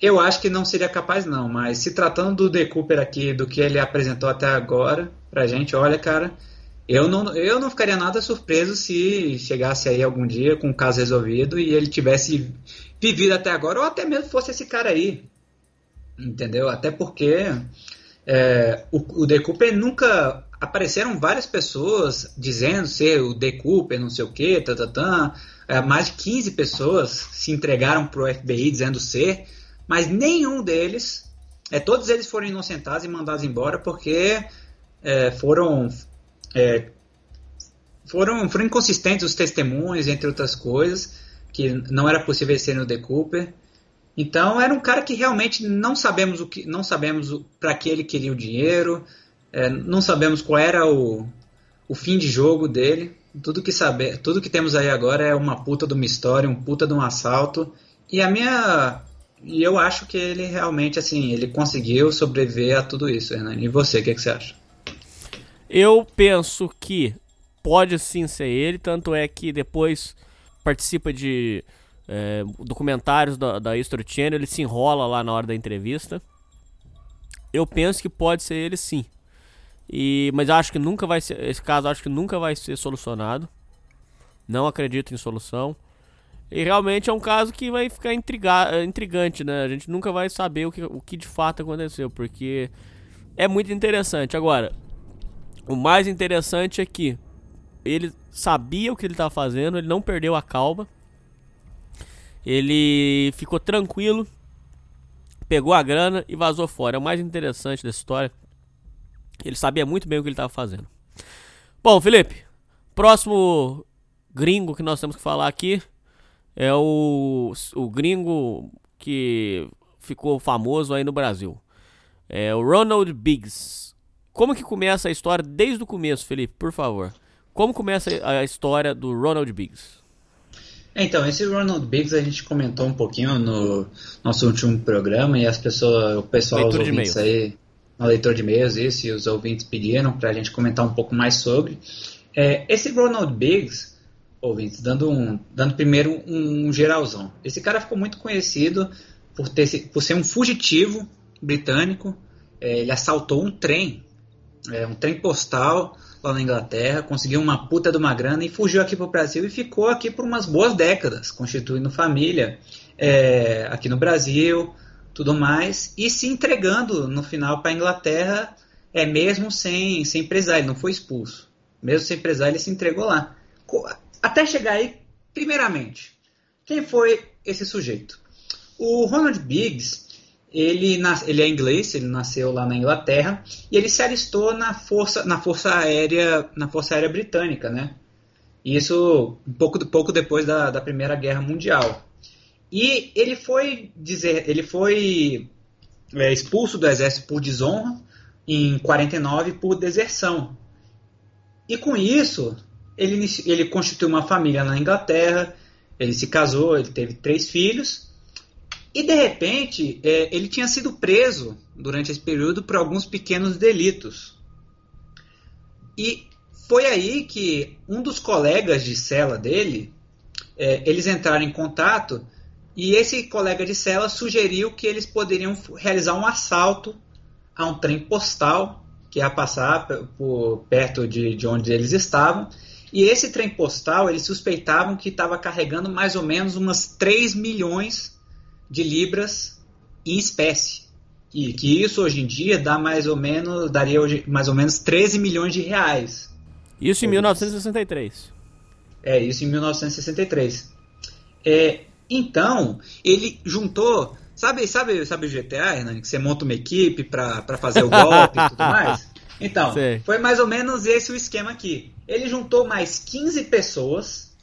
Eu acho que não seria capaz, não. Mas se tratando do The Cooper aqui, do que ele apresentou até agora pra gente, olha, cara, eu não, eu não ficaria nada surpreso se chegasse aí algum dia com o caso resolvido e ele tivesse vivido até agora, ou até mesmo fosse esse cara aí. Entendeu? Até porque é, o, o Cooper nunca. Apareceram várias pessoas dizendo ser o The Cooper, não sei o que, tá. É, mais de 15 pessoas se entregaram pro FBI dizendo ser mas nenhum deles, é, todos eles foram inocentados e mandados embora porque é, foram, é, foram foram inconsistentes os testemunhos, entre outras coisas, que não era possível ser no The Cooper. Então era um cara que realmente não sabemos o que, não sabemos para que ele queria o dinheiro, é, não sabemos qual era o, o fim de jogo dele. Tudo que saber, tudo que temos aí agora é uma puta de uma história, um puta de um assalto. E a minha e eu acho que ele realmente assim, ele conseguiu sobreviver a tudo isso, Hernani. E você, o que, que você acha? Eu penso que pode sim ser ele, tanto é que depois participa de é, documentários da, da History Channel, ele se enrola lá na hora da entrevista. Eu penso que pode ser ele sim. E, mas acho que nunca vai ser. Esse caso acho que nunca vai ser solucionado. Não acredito em solução. E realmente é um caso que vai ficar intriga, intrigante, né? A gente nunca vai saber o que, o que de fato aconteceu, porque é muito interessante. Agora, o mais interessante é que ele sabia o que ele estava fazendo, ele não perdeu a calma. Ele ficou tranquilo, pegou a grana e vazou fora. É o mais interessante dessa história. Ele sabia muito bem o que ele estava fazendo. Bom, Felipe, próximo gringo que nós temos que falar aqui é o, o gringo que ficou famoso aí no Brasil. É o Ronald Biggs. Como que começa a história desde o começo, Felipe, por favor? Como começa a história do Ronald Biggs? Então, esse Ronald Biggs a gente comentou um pouquinho no nosso último programa e as pessoas, o pessoal, Leitura os ouvintes aí, na leitor de e-mails, isso, e os ouvintes pediram para a gente comentar um pouco mais sobre. É, esse Ronald Biggs, ouvintes, dando, um, dando primeiro um, um geralzão. Esse cara ficou muito conhecido por, ter, por ser um fugitivo britânico. É, ele assaltou um trem, é, um trem postal lá na Inglaterra, conseguiu uma puta de uma grana e fugiu aqui para o Brasil e ficou aqui por umas boas décadas, constituindo família é, aqui no Brasil, tudo mais, e se entregando no final para a Inglaterra, é mesmo sem, sem presar, ele não foi expulso. Mesmo sem presar, ele se entregou lá. Até chegar aí, primeiramente, quem foi esse sujeito? O Ronald Biggs, ele, ele é inglês, ele nasceu lá na Inglaterra e ele se alistou na força, na força aérea, na força aérea britânica, né? Isso um pouco, pouco depois da, da Primeira Guerra Mundial. E ele foi dizer, ele foi é, expulso do exército por desonra em 49 por deserção. E com isso, ele, ele constituiu uma família na Inglaterra, ele se casou, ele teve três filhos, e de repente é, ele tinha sido preso durante esse período por alguns pequenos delitos. E foi aí que um dos colegas de cela dele, é, eles entraram em contato e esse colega de cela sugeriu que eles poderiam realizar um assalto a um trem postal que ia passar por perto de, de onde eles estavam e esse trem postal, eles suspeitavam que estava carregando mais ou menos umas 3 milhões de libras em espécie. E que isso hoje em dia dá mais ou menos, daria hoje mais ou menos 13 milhões de reais. Isso em 1963. É, isso em 1963. É, então, ele juntou. Sabe, sabe, sabe o GTA, Hernani? Que você monta uma equipe para fazer o golpe e tudo mais? Então, Sei. foi mais ou menos esse o esquema aqui. Ele juntou mais 15 pessoas,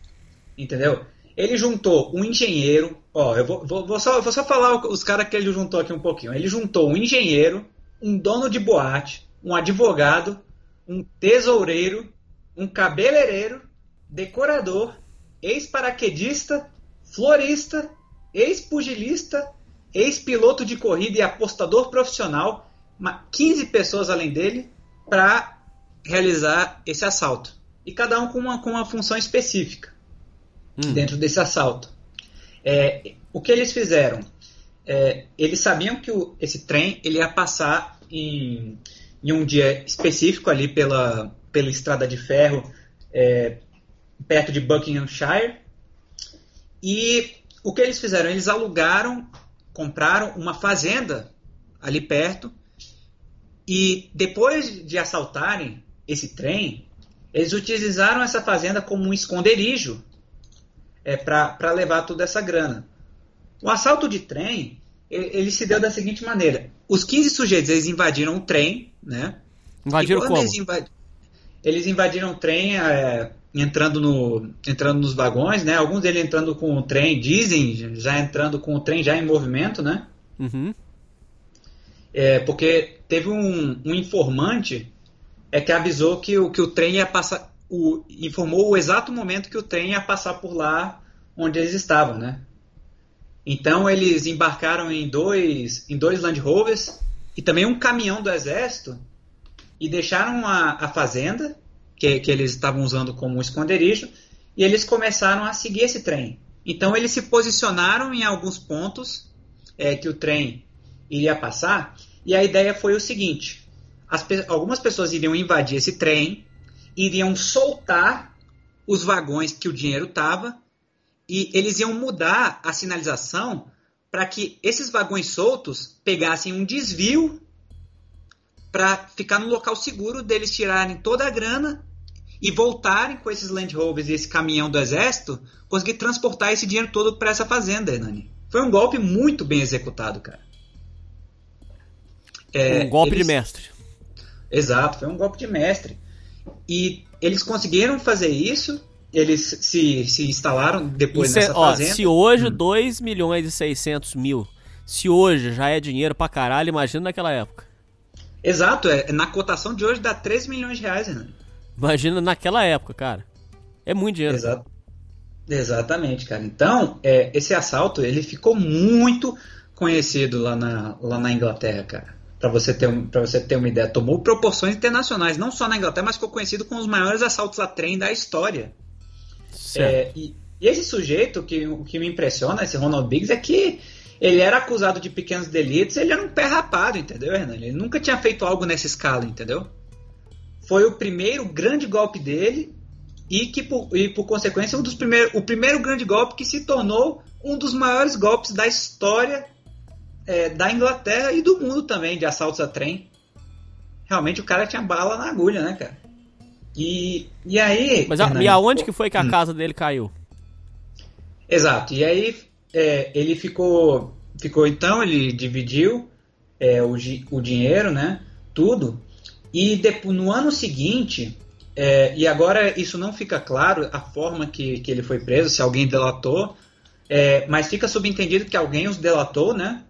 entendeu? Ele juntou um engenheiro, ó, eu vou, vou, vou só, vou só falar os caras que ele juntou aqui um pouquinho. Ele juntou um engenheiro, um dono de boate, um advogado, um tesoureiro, um cabeleireiro, decorador, ex-paraquedista, florista, ex-pugilista, ex-piloto de corrida e apostador profissional, 15 pessoas além dele, para realizar esse assalto. E cada um com uma, com uma função específica hum. dentro desse assalto. É, o que eles fizeram? É, eles sabiam que o, esse trem ele ia passar em, em, um dia específico ali pela, pela estrada de ferro é, perto de Buckinghamshire. E o que eles fizeram? Eles alugaram, compraram uma fazenda ali perto e depois de assaltarem esse trem, eles utilizaram essa fazenda como um esconderijo é, para levar toda essa grana. O assalto de trem, ele, ele, se deu da seguinte maneira. Os 15 sujeitos, eles invadiram o trem, né? Invadiram como? Eles, invad... eles, invadiram o trem é, entrando, no, entrando nos vagões, né? Alguns deles entrando com o trem, dizem, já entrando com o trem já em movimento, né? Uhum. É, porque teve um, um informante é que avisou que o, que o trem ia passar, o, informou o exato momento que o trem ia passar por lá onde eles estavam, né? Então eles embarcaram em dois, em dois Land Rovers e também um caminhão do exército e deixaram a, a fazenda que, que eles estavam usando como um esconderijo e eles começaram a seguir esse trem. Então eles se posicionaram em alguns pontos é, que o trem iria passar e a ideia foi o seguinte: as, algumas pessoas iriam invadir esse trem, iriam soltar os vagões que o dinheiro estava e eles iam mudar a sinalização para que esses vagões soltos pegassem um desvio para ficar no local seguro deles tirarem toda a grana e voltarem com esses Land Rovers e esse caminhão do exército, conseguir transportar esse dinheiro todo para essa fazenda, Hernani. Foi um golpe muito bem executado, cara. É, um golpe eles... de mestre. Exato, foi um golpe de mestre. E eles conseguiram fazer isso eles se, se instalaram depois Isso nessa é, ó, fazenda. Se hoje hum. 2 milhões e 600 mil, se hoje já é dinheiro pra caralho, imagina naquela época. Exato, é, na cotação de hoje dá 3 milhões de reais, né? Imagina naquela época, cara. É muito dinheiro. Exato. Exatamente, cara. Então, é, esse assalto, ele ficou muito conhecido lá na, lá na Inglaterra, cara. Para você, ter, você ter uma ideia, tomou proporções internacionais, não só na Inglaterra, mas ficou conhecido com os maiores assaltos a trem da história. É, e, e, esse sujeito, que, o que me impressiona, esse Ronald Biggs, é que ele era acusado de pequenos delitos, ele era um pé rapado, entendeu, Hernani? Ele nunca tinha feito algo nessa escala, entendeu? Foi o primeiro grande golpe dele e que, por, e por consequência, um dos primeiros, o primeiro grande golpe que se tornou um dos maiores golpes da história é, da Inglaterra e do mundo também, de assaltos a trem. Realmente o cara tinha bala na agulha, né, cara? E, e aí. Mas e aonde que foi que a hum. casa dele caiu? Exato. E aí é, ele ficou. Ficou então, ele dividiu é, o, o dinheiro, né? Tudo. E depois, no ano seguinte, é, e agora isso não fica claro a forma que, que ele foi preso, se alguém delatou, é, mas fica subentendido que alguém os delatou, né?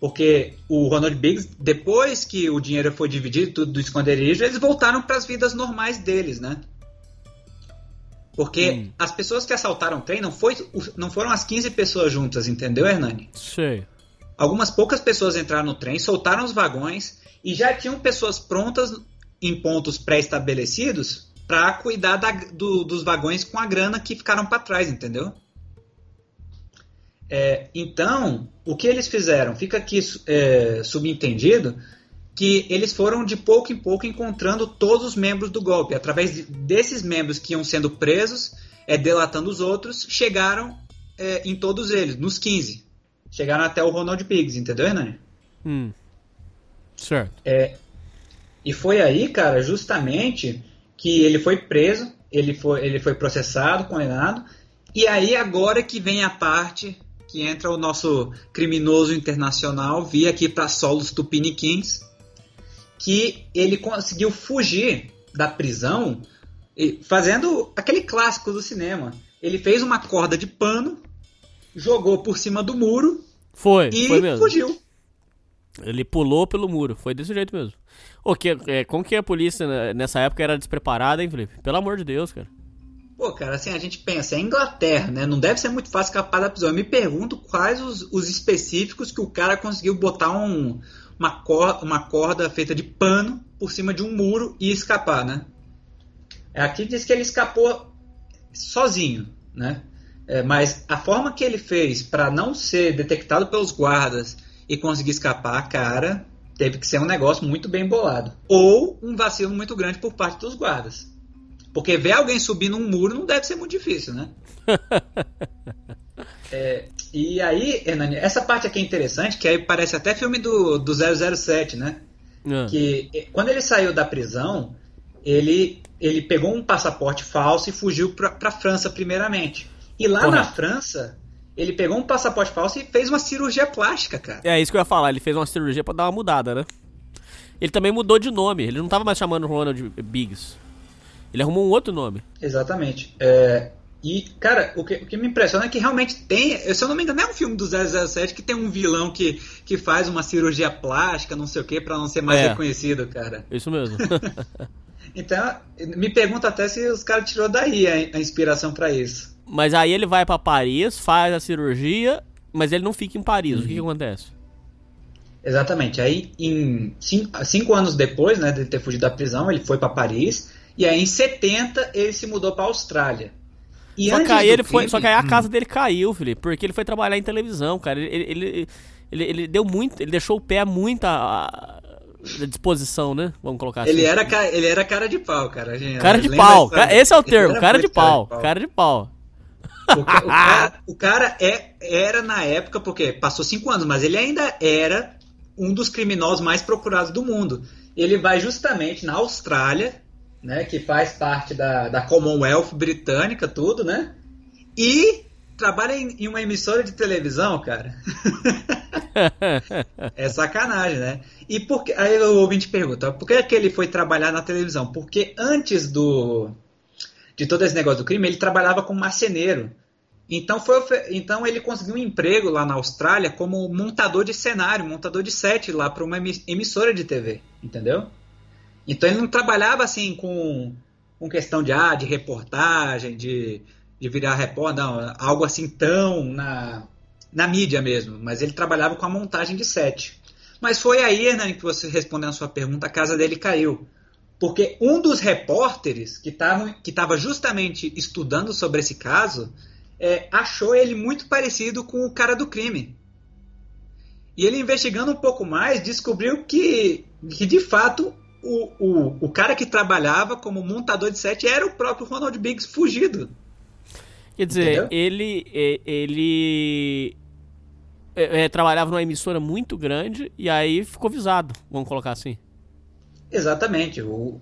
Porque o Ronald Biggs, depois que o dinheiro foi dividido tudo do esconderijo, eles voltaram para as vidas normais deles, né? Porque hum. as pessoas que assaltaram o trem não, foi, não foram as 15 pessoas juntas, entendeu, Hernani? Sei. Algumas poucas pessoas entraram no trem, soltaram os vagões e já tinham pessoas prontas em pontos pré-estabelecidos para cuidar da, do, dos vagões com a grana que ficaram para trás, entendeu? É, então, o que eles fizeram? Fica aqui é, subentendido que eles foram de pouco em pouco encontrando todos os membros do golpe. Através de, desses membros que iam sendo presos, é, delatando os outros, chegaram é, em todos eles, nos 15. Chegaram até o Ronald Biggs, entendeu, Hernani? Hum. Certo. É, e foi aí, cara, justamente que ele foi preso, ele foi, ele foi processado, condenado, e aí agora que vem a parte que entra o nosso criminoso internacional via aqui para solos tupiniquins, que ele conseguiu fugir da prisão fazendo aquele clássico do cinema. Ele fez uma corda de pano, jogou por cima do muro foi, e foi mesmo. fugiu. Ele pulou pelo muro, foi desse jeito mesmo. O que, é, como que a polícia né, nessa época era despreparada, hein, Felipe? Pelo amor de Deus, cara. Pô, cara, assim, a gente pensa, é Inglaterra, né? Não deve ser muito fácil escapar da prisão. Eu me pergunto quais os, os específicos que o cara conseguiu botar um, uma, corda, uma corda feita de pano por cima de um muro e escapar, né? Aqui diz que ele escapou sozinho, né? É, mas a forma que ele fez para não ser detectado pelos guardas e conseguir escapar, cara, teve que ser um negócio muito bem bolado. Ou um vacilo muito grande por parte dos guardas. Porque ver alguém subir num muro não deve ser muito difícil, né? é, e aí, Hernani, essa parte aqui é interessante, que aí parece até filme do, do 007, né? É. Que eh, quando ele saiu da prisão, ele, ele pegou um passaporte falso e fugiu para a França primeiramente. E lá Correto. na França, ele pegou um passaporte falso e fez uma cirurgia plástica, cara. É isso que eu ia falar, ele fez uma cirurgia para dar uma mudada, né? Ele também mudou de nome, ele não tava mais chamando Ronald Biggs. Ele arrumou um outro nome. Exatamente. É, E, cara, o que, o que me impressiona é que realmente tem. Se eu não me engano, é um filme do 007 que tem um vilão que, que faz uma cirurgia plástica, não sei o que, pra não ser mais É. reconhecido, cara. Isso mesmo. Então, me pergunto até se os caras tirou daí a, a inspiração pra isso. mas aí ele vai pra Paris, faz a cirurgia, mas ele não fica em Paris. O que, que acontece? Exatamente. Aí, em cinco, cinco anos depois, né, de ter fugido da prisão, ele foi pra Paris. E aí, em 70, ele se mudou pra Austrália. E Só que aí ele foi. crime- Só que aí a Hum. casa dele caiu, Felipe, porque ele foi trabalhar em televisão, cara. Ele, ele, ele, ele deu muito. Ele deixou o pé muito à, à disposição, né? Vamos colocar assim. Ele era, ele era cara de pau, cara. gente. Cara de pau. Esse é o termo, cara de muito pau. Cara de pau. O, ca- o cara, o cara é, era na época, porque passou cinco anos, mas ele ainda era um dos criminosos mais procurados do mundo. Ele vai justamente na Austrália, né, que faz parte da, da Commonwealth britânica, tudo, né? E trabalha em, em uma emissora de televisão, cara. É sacanagem, né? E por que, aí o ouvinte pergunta, por que, que ele foi trabalhar na televisão? Porque antes do de todo esse negócio do crime, ele trabalhava como marceneiro. Então, foi, então ele conseguiu um emprego lá na Austrália como montador de cenário, montador de set lá para uma emi- emissora de TV, entendeu? Então ele não trabalhava assim com, com questão de, ah, de reportagem, de, de virar repórter, não, algo assim tão na, na mídia mesmo, mas ele trabalhava com a montagem de set. Mas foi aí, Hernani, que você respondendo a sua pergunta, a casa dele caiu. Porque um dos repórteres que estava que tava justamente estudando sobre esse caso é, achou ele muito parecido com o cara do crime. E ele investigando um pouco mais, descobriu que, que de fato o, o, o cara que trabalhava como montador de set era o próprio Ronald Biggs fugido. Quer dizer, Entendeu? ele. Ele. é, é, trabalhava numa emissora muito grande e aí ficou visado, vamos colocar assim. Exatamente. O,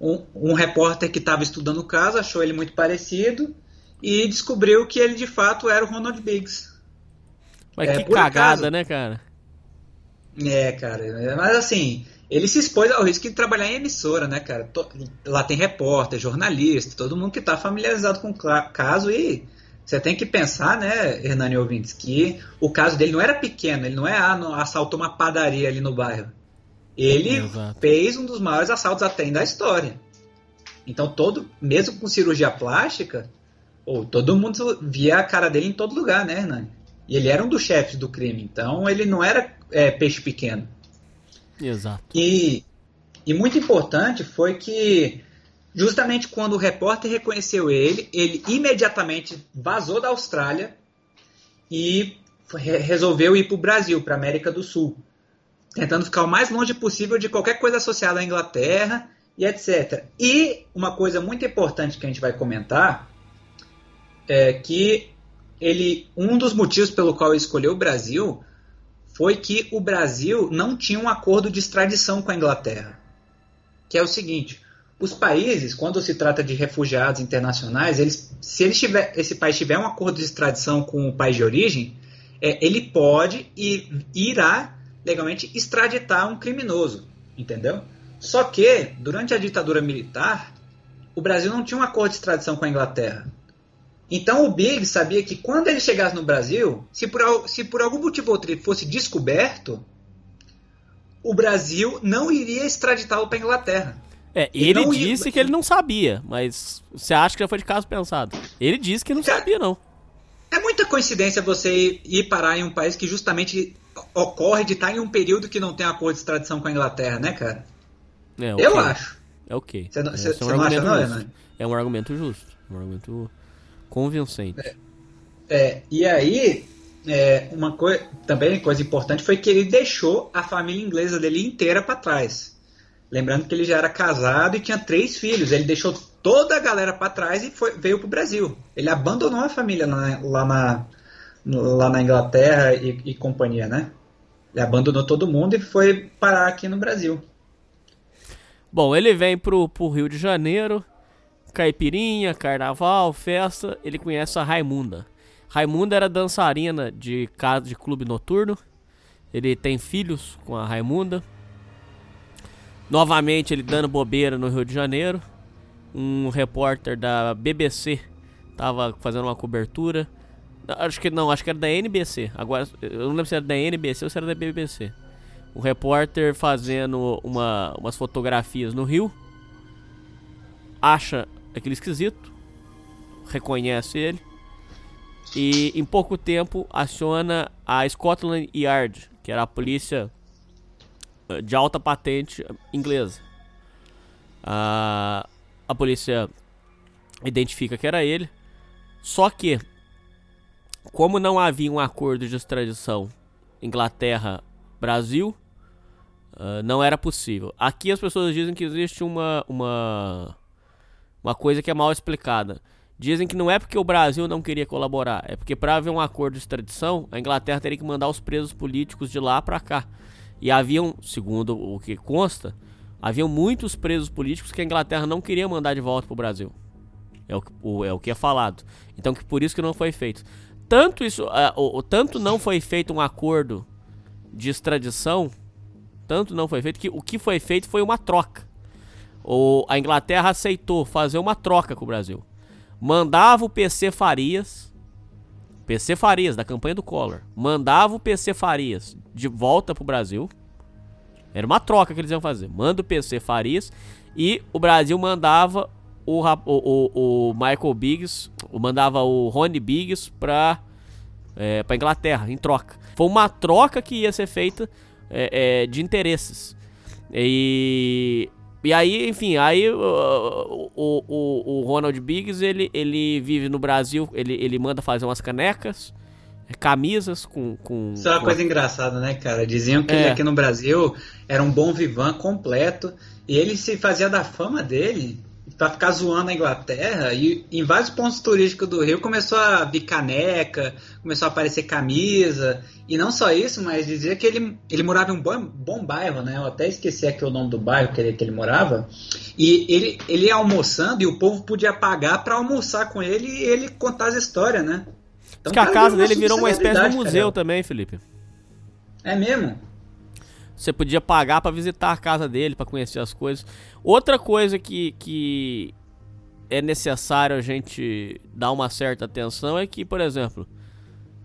um, um repórter que estava estudando o caso achou ele muito parecido e descobriu que ele de fato era o Ronald Biggs. Mas É, que cagada, acaso. né, cara? É, cara. Mas assim, ele se expôs ao risco de trabalhar em emissora, né, cara? Lá tem repórter, jornalista, todo mundo que está familiarizado com o caso e você tem que pensar, né, Hernani Ouvintes, que o caso dele não era pequeno, ele não é ah, não, assaltou uma padaria ali no bairro. Ele Exato. fez um dos maiores assaltos até da história. Então, todo, mesmo com cirurgia plástica, pô, todo mundo via a cara dele em todo lugar, né, Hernani? E ele era um dos chefes do crime, então ele não era é, peixe pequeno. Exato. E, e muito importante foi que, justamente quando o repórter reconheceu ele, ele imediatamente vazou da Austrália e resolveu ir para o Brasil, para a América do Sul, tentando ficar o mais longe possível de qualquer coisa associada à Inglaterra e etc. E uma coisa muito importante que a gente vai comentar é que ele, um dos motivos pelo qual ele escolheu o Brasil foi que o Brasil não tinha um acordo de extradição com a Inglaterra. Que é o seguinte: os países, quando se trata de refugiados internacionais, eles, se eles tiver, esse país tiver um acordo de extradição com o país de origem, é, ele pode e irá legalmente extraditar um criminoso, entendeu? Só que durante a ditadura militar, o Brasil não tinha um acordo de extradição com a Inglaterra. Então o Big sabia que quando ele chegasse no Brasil, se por, se por algum motivo ou outro ele fosse descoberto, o Brasil não iria extraditá-lo para Inglaterra. É, ele ia- disse que ele não sabia, mas você acha que já foi de caso pensado. Ele disse que não Cara, sabia, não. É muita coincidência você ir parar em um país que justamente ocorre de estar em um período que não tem acordo de extradição com a Inglaterra, né, cara? É, Eu ok. acho. É ok. Você não- você- é um não acha não, justo. É um argumento justo. Um argumento convincente. É, e aí, é, uma coisa também coisa importante foi que ele deixou a família inglesa dele inteira para trás. Lembrando que ele já era casado e tinha três filhos. Ele deixou toda a galera para trás e foi, veio para o Brasil. Ele abandonou a família lá, lá na, lá na Inglaterra e, e companhia, né? Ele abandonou todo mundo e foi parar aqui no Brasil. Bom, ele vem pro, pro Rio de Janeiro, caipirinha, carnaval, festa. Ele conhece a Raimunda. Raimunda era dançarina de casa de clube noturno. Ele tem filhos com a Raimunda. Novamente ele dando bobeira no Rio de Janeiro. Um repórter da BBC tava fazendo uma cobertura. Acho que não, acho que era da NBC. Agora, eu não lembro se era da NBC ou se era da BBC. O repórter fazendo uma, umas fotografias no rio. Acha aquele esquisito. Reconhece ele. E em pouco tempo aciona a Scotland Yard, que era a polícia eh, de alta patente inglesa. A, a polícia identifica que era ele. Só que, como não havia um acordo de extradição Inglaterra-Brasil, uh, não era possível. Aqui as pessoas dizem que existe uma, uma, uma coisa que é mal explicada. Dizem que não é porque o Brasil não queria colaborar, é porque para haver um acordo de extradição, a Inglaterra teria que mandar os presos políticos de lá para cá. E haviam, segundo o que consta, haviam muitos presos políticos que a Inglaterra não queria mandar de volta para o Brasil. É o, é o que é falado. Então que por isso que não foi feito. Tanto isso, uh, o, tanto não foi feito um acordo de extradição, tanto não foi feito que o que foi feito foi uma troca. O, a Inglaterra aceitou fazer uma troca com o Brasil mandava o PC Farias, PC Farias da campanha do Collor, mandava o PC Farias de volta pro Brasil. Era uma troca que eles iam fazer. Manda o PC Farias e o Brasil mandava o, o, o, Michael Biggs, mandava o Ronnie Biggs pra, é, pra Inglaterra, em troca. Foi uma troca que ia ser feita é, é, de interesses. E e aí, enfim, aí o, o, o, o, Ronald Biggs, ele, ele vive no Brasil, ele, ele manda fazer umas canecas, camisas com... com Isso é uma com... coisa engraçada, né, cara? Diziam que É. ele aqui no Brasil era um bom vivan completo, e ele se fazia da fama dele pra ficar zoando a Inglaterra, e em vários pontos turísticos do Rio começou a vir caneca, começou a aparecer camisa, e não só isso, mas dizia que ele, ele morava em um bom, bom bairro, né? Eu até esqueci aqui o nome do bairro que ele, que ele morava. E ele, ele ia almoçando e o povo podia pagar pra almoçar com ele e ele contar as histórias, né? Então, que a casa virou dele virou uma espécie de museu cara. também, Felipe. É mesmo? Você podia pagar pra visitar a casa dele, pra conhecer as coisas. Outra coisa que, que é necessário a gente dar uma certa atenção é que, por exemplo,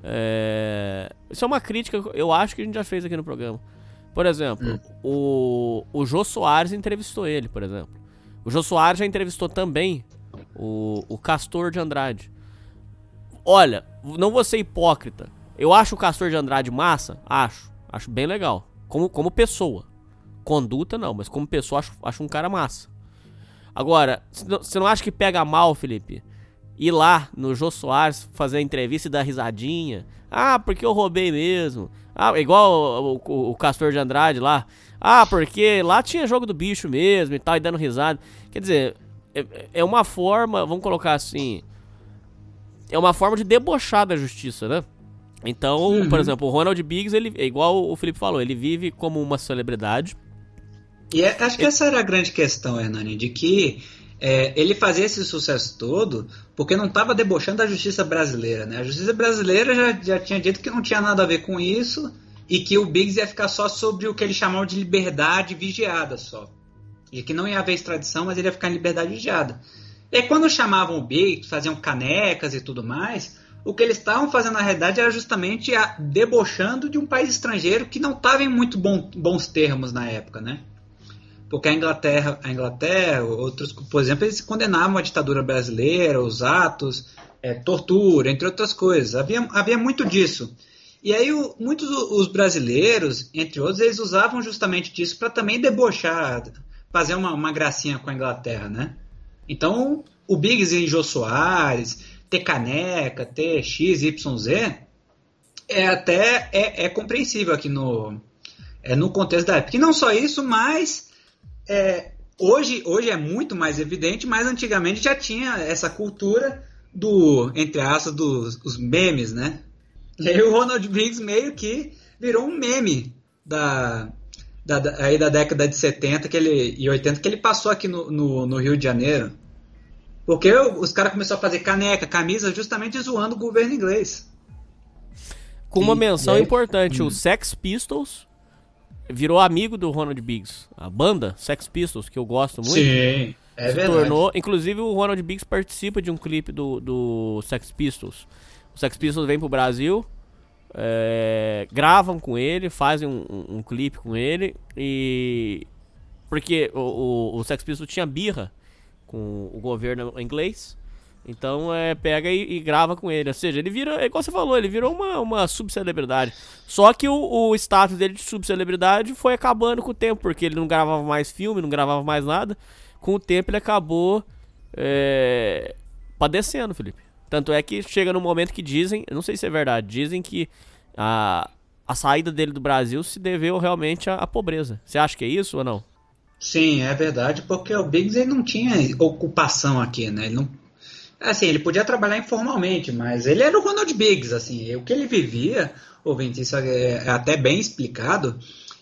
é... isso é uma crítica eu acho que a gente já fez aqui no programa. Por exemplo, o, o Jô Soares entrevistou ele, por exemplo. O Jô Soares já entrevistou também o, o Castor de Andrade. Olha, não vou ser hipócrita. Eu acho o Castor de Andrade massa? Acho. Acho bem legal. Como, como pessoa. Conduta não, mas como pessoa acho, acho um cara massa. Agora, você não- acha que pega mal, Felipe? Ir lá no Jô Soares fazer a entrevista e dar risadinha? Ah, porque eu roubei mesmo. Ah, igual o, o- o Castor de Andrade lá. Ah, porque lá tinha jogo do bicho mesmo e tal, e dando risada. Quer dizer, é, é uma forma, vamos colocar assim. É uma forma de debochar da justiça, né? Então, por exemplo, o Ronald Biggs, ele é igual o Felipe falou, ele vive como uma celebridade. E é- acho que essa era a grande questão, Hernani, de que é, ele fazia esse sucesso todo porque não estava debochando da justiça brasileira, né? A justiça brasileira já, já tinha dito que não tinha nada a ver com isso e que o Biggs ia ficar só sobre o que ele chamava de liberdade vigiada só. E que não ia haver extradição, mas ele ia ficar em liberdade vigiada. E aí, quando chamavam o Biggs, faziam canecas e tudo mais, o que eles estavam fazendo na realidade era justamente a, debochando de um país estrangeiro que não estava em muito bom- bons termos na época, né? Porque a Inglaterra, a Inglaterra, outros, por exemplo, eles condenavam a ditadura brasileira, os atos, é, tortura, entre outras coisas. Havia, havia muito disso. E aí o- muitos os brasileiros, entre outros, eles usavam justamente disso para também debochar, fazer uma, uma gracinha com a Inglaterra, né? Então o Biggs e Jô Soares, ter caneca, ter XYZ, é até é, é compreensível aqui no, é, no contexto da época. E não só isso, mas é, hoje, hoje é muito mais evidente, mas antigamente já tinha essa cultura do, entre aspas, dos os memes, né? E aí o Ronald Biggs meio que virou um meme da, da, da- aí da década de 70 que ele, e 80 que ele passou aqui no, no, no Rio de Janeiro. Porque os caras começaram a fazer caneca, camisa, justamente zoando o governo inglês. Com uma E- menção e aí- importante, o Sex Pistols virou amigo do Ronald Biggs. A banda Sex Pistols, que eu gosto muito, Sim. É se verdade. tornou. Inclusive o Ronald Biggs participa de um clipe do, do Sex Pistols. O Sex Pistols vem pro Brasil, é, gravam com ele, fazem um, um- um clipe com ele e. Porque o, o, o Sex Pistols tinha birra com o governo inglês. Então é, pega e, e grava com ele. Ou seja, ele vira, é igual você falou, ele virou uma, uma subcelebridade. Só que o, o status dele de subcelebridade foi acabando com o tempo, porque ele não gravava mais filme, não gravava mais nada. Com o tempo ele acabou é, padecendo, Felipe. Tanto é que chega no momento que dizem, não sei se é verdade, dizem que a, a saída dele do Brasil se deveu realmente à, à pobreza. Você acha que é isso ou não? Sim, é verdade, porque o Biggs ele não tinha ocupação aqui, né? Ele não, assim, ele podia trabalhar informalmente, mas ele era o Ronald Biggs, assim, o que ele vivia, ouvinte, isso é até bem explicado,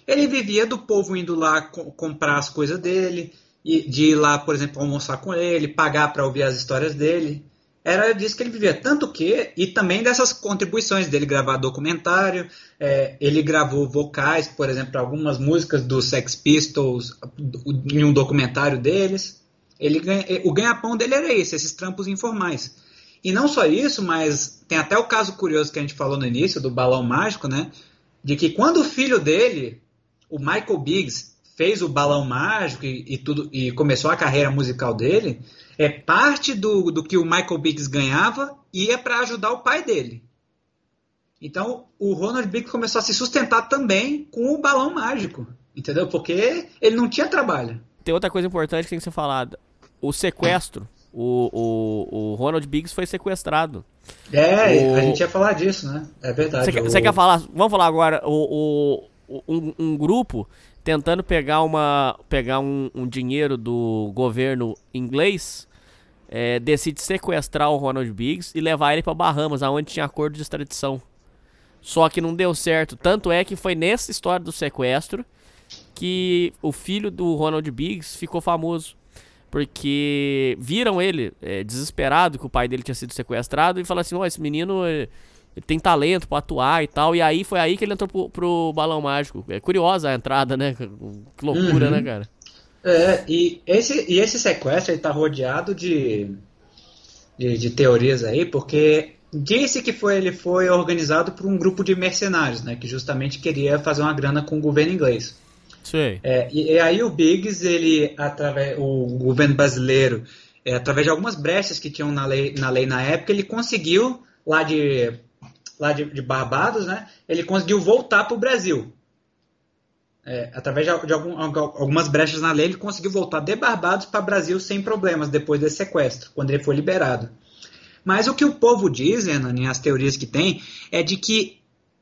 ele vivia do povo indo lá co- comprar as coisas dele, de ir lá, por exemplo, almoçar com ele, pagar para ouvir as histórias dele. Era disso que ele vivia. Tanto que, e também dessas contribuições dele gravar documentário, é, ele gravou vocais, por exemplo, algumas músicas do Sex Pistols em um documentário deles. Ele o ganha-pão dele era esse, esses trampos informais. E não só isso, mas tem até o caso curioso que a gente falou no início, do balão mágico, né? De que quando o filho dele, o Michael Biggs, fez o balão mágico e, e tudo e começou a carreira musical dele, é parte do, do que o Michael Biggs ganhava ia para ajudar o pai dele. Então o Ronald Biggs começou a se sustentar também com o balão mágico, entendeu? Porque ele não tinha trabalho. Tem outra coisa importante que tem que ser falada. O sequestro. O, o, o Ronald Biggs foi sequestrado. É, O- a gente ia falar disso, né? É verdade. Você quer, O- quer falar? Vamos falar agora. O, o- um, um grupo tentando pegar, uma, pegar um, um dinheiro do governo inglês é, decide sequestrar o Ronald Biggs e levar ele para Bahamas, aonde tinha acordo de extradição. Só que não deu certo. Tanto é que foi nessa história do sequestro que o filho do Ronald Biggs ficou famoso. Porque viram ele é, desesperado que o pai dele tinha sido sequestrado e falaram assim: Ó, esse menino é, ele tem talento pra atuar e tal. E aí foi aí que ele entrou pro, pro balão mágico. É curiosa a entrada, né? Que loucura, Uhum. né, cara? É, e esse, e esse sequestro está rodeado de, de, de teorias aí, porque disse que foi, ele foi organizado por um grupo de mercenários, né, que justamente queria fazer uma grana com o governo inglês. Sei. É, e, e aí o Biggs, ele, através, o governo brasileiro, é, através de algumas brechas que tinham na lei, na lei na época, ele conseguiu, lá de, lá de, de Barbados, né, ele conseguiu voltar para o Brasil. É, através de, de algum- algumas brechas na lei, ele conseguiu voltar de Barbados para o Brasil sem problemas depois desse sequestro, quando ele foi liberado. Mas o que o povo diz, Hernani, as teorias que tem, é de que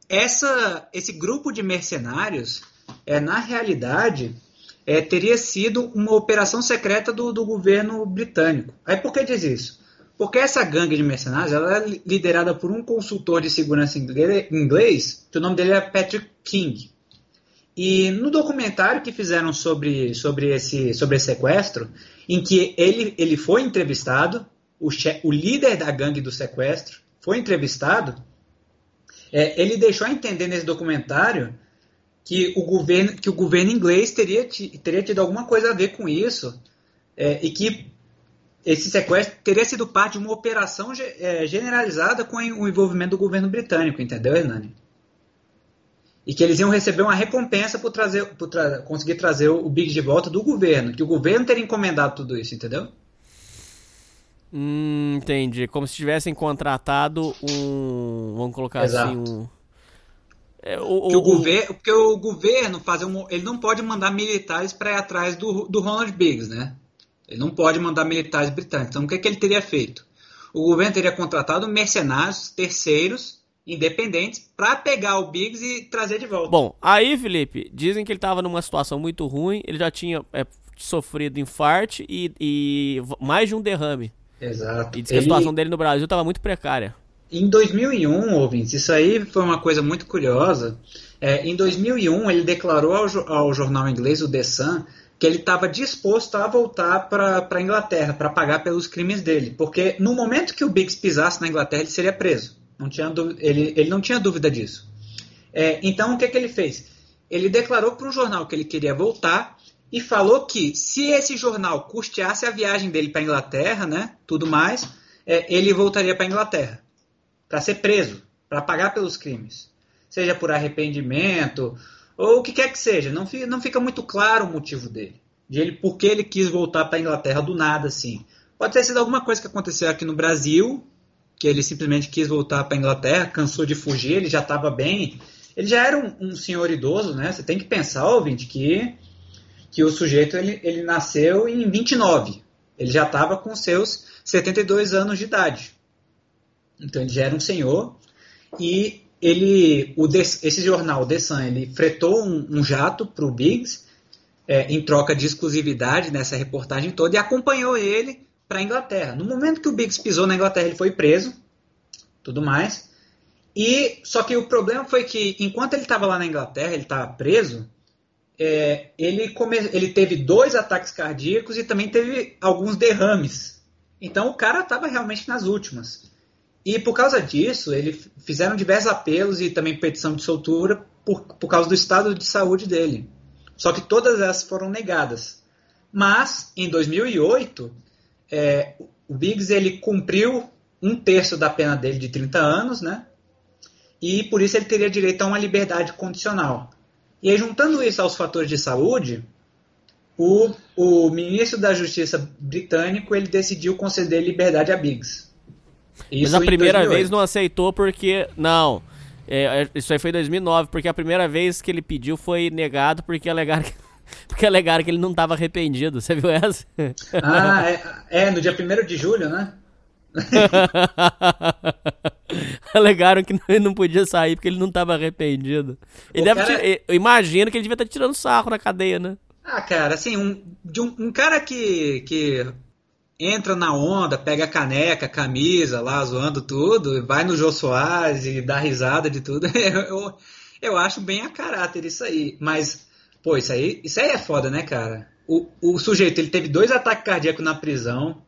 essa, esse grupo de mercenários, é, na realidade, é, teria sido uma operação secreta do, do governo britânico. Aí por que diz isso? Porque essa gangue de mercenários ela é li- liderada por um consultor de segurança inglês, que o nome dele é Patrick King. E no documentário que fizeram sobre, sobre, esse, sobre esse sequestro, em que ele, ele foi entrevistado, o, che- o líder da gangue do sequestro foi entrevistado, é, ele deixou a entender nesse documentário que o governo, que o governo inglês teria, teria tido alguma coisa a ver com isso é, e que esse sequestro teria sido parte de uma operação é, generalizada com o envolvimento do governo britânico, entendeu, Hernani? E que eles iam receber uma recompensa por, trazer, por tra- conseguir trazer o Biggs de volta do governo, que o governo teria encomendado tudo isso, entendeu? Hum, entendi. Como se tivessem contratado um. Vamos colocar Exato. assim, um. É, o, Que o o- governo, porque o governo fazer um, ele não pode mandar militares para ir atrás do, do Ronald Biggs, né? Ele não pode mandar militares britânicos. Então o que, é que ele teria feito? O governo teria contratado mercenários, terceiros, independentes, para pegar o Biggs e trazer de volta. Bom, aí, Felipe, dizem que ele tava numa situação muito ruim, ele já tinha é, sofrido infarte e, e mais de um derrame. Exato. E diz que a situação dele no Brasil tava muito precária. Em 2001, ouvintes, isso aí foi uma coisa muito curiosa. É, em 2001, ele declarou ao, ao jornal inglês, o The Sun, que ele estava disposto a voltar para a Inglaterra para pagar pelos crimes dele. Porque no momento que o Biggs pisasse na Inglaterra, ele seria preso. Não tinha dú- ele, ele não tinha dúvida disso. É, então, o que, que ele fez? Ele declarou para o jornal que ele queria voltar e falou que se esse jornal custeasse a viagem dele para Inglaterra, né, tudo mais, é, ele voltaria para Inglaterra para ser preso, para pagar pelos crimes, seja por arrependimento ou o que quer que seja. Não fica, não fica muito claro o motivo dele, de ele por que ele quis voltar para Inglaterra do nada assim. Pode ter sido alguma coisa que aconteceu aqui no Brasil, que ele simplesmente quis voltar para Inglaterra, cansou de fugir, ele já estava bem. Ele já era um, um, senhor idoso, né? Você tem que pensar, ouvinte, que, que o sujeito ele, ele nasceu em 29. Ele já estava com seus 72 anos de idade. Então ele já era um senhor e ele, o esse jornal, The Sun, ele fretou um, um jato para o Biggs é, em troca de exclusividade nessa reportagem toda e acompanhou ele para a Inglaterra. No momento que o Biggs pisou na Inglaterra, ele foi preso, tudo mais. E só que o problema foi que enquanto ele estava lá na Inglaterra, ele estava preso, é, ele, come, ele teve dois ataques cardíacos e também teve alguns derrames. Então o cara estava realmente nas últimas. E por causa disso, eles fizeram diversos apelos e também petição de soltura por, por causa do estado de saúde dele. Só que todas essas foram negadas. Mas, em 2008, é, o Biggs ele cumpriu um terço da pena dele de 30 anos, né? E por isso ele teria direito a uma liberdade condicional. E aí, juntando isso aos fatores de saúde, o, o ministro da Justiça britânico ele decidiu conceder liberdade a Biggs. Isso Mas a primeira vez não aceitou porque. Não. É, é isso aí foi em 2009, porque a primeira vez que ele pediu foi negado porque alegaram que porque alegaram que ele não estava arrependido. Você viu essa? Ah, é, é no dia 1 de julho, né? Alegaram que ele não podia sair porque ele não estava arrependido. Ele deve cara... Eu imagino que ele devia estar tirando sarro na cadeia, né? Ah, cara, assim, um, de um, um cara que, que entra na onda, pega a caneca, a camisa lá, zoando tudo, vai no Jô Soares e dá risada de tudo, eu, eu acho bem a caráter isso aí. Mas Pô, isso aí, isso aí é foda, né, cara? O, o sujeito, ele teve dois ataques cardíacos na prisão,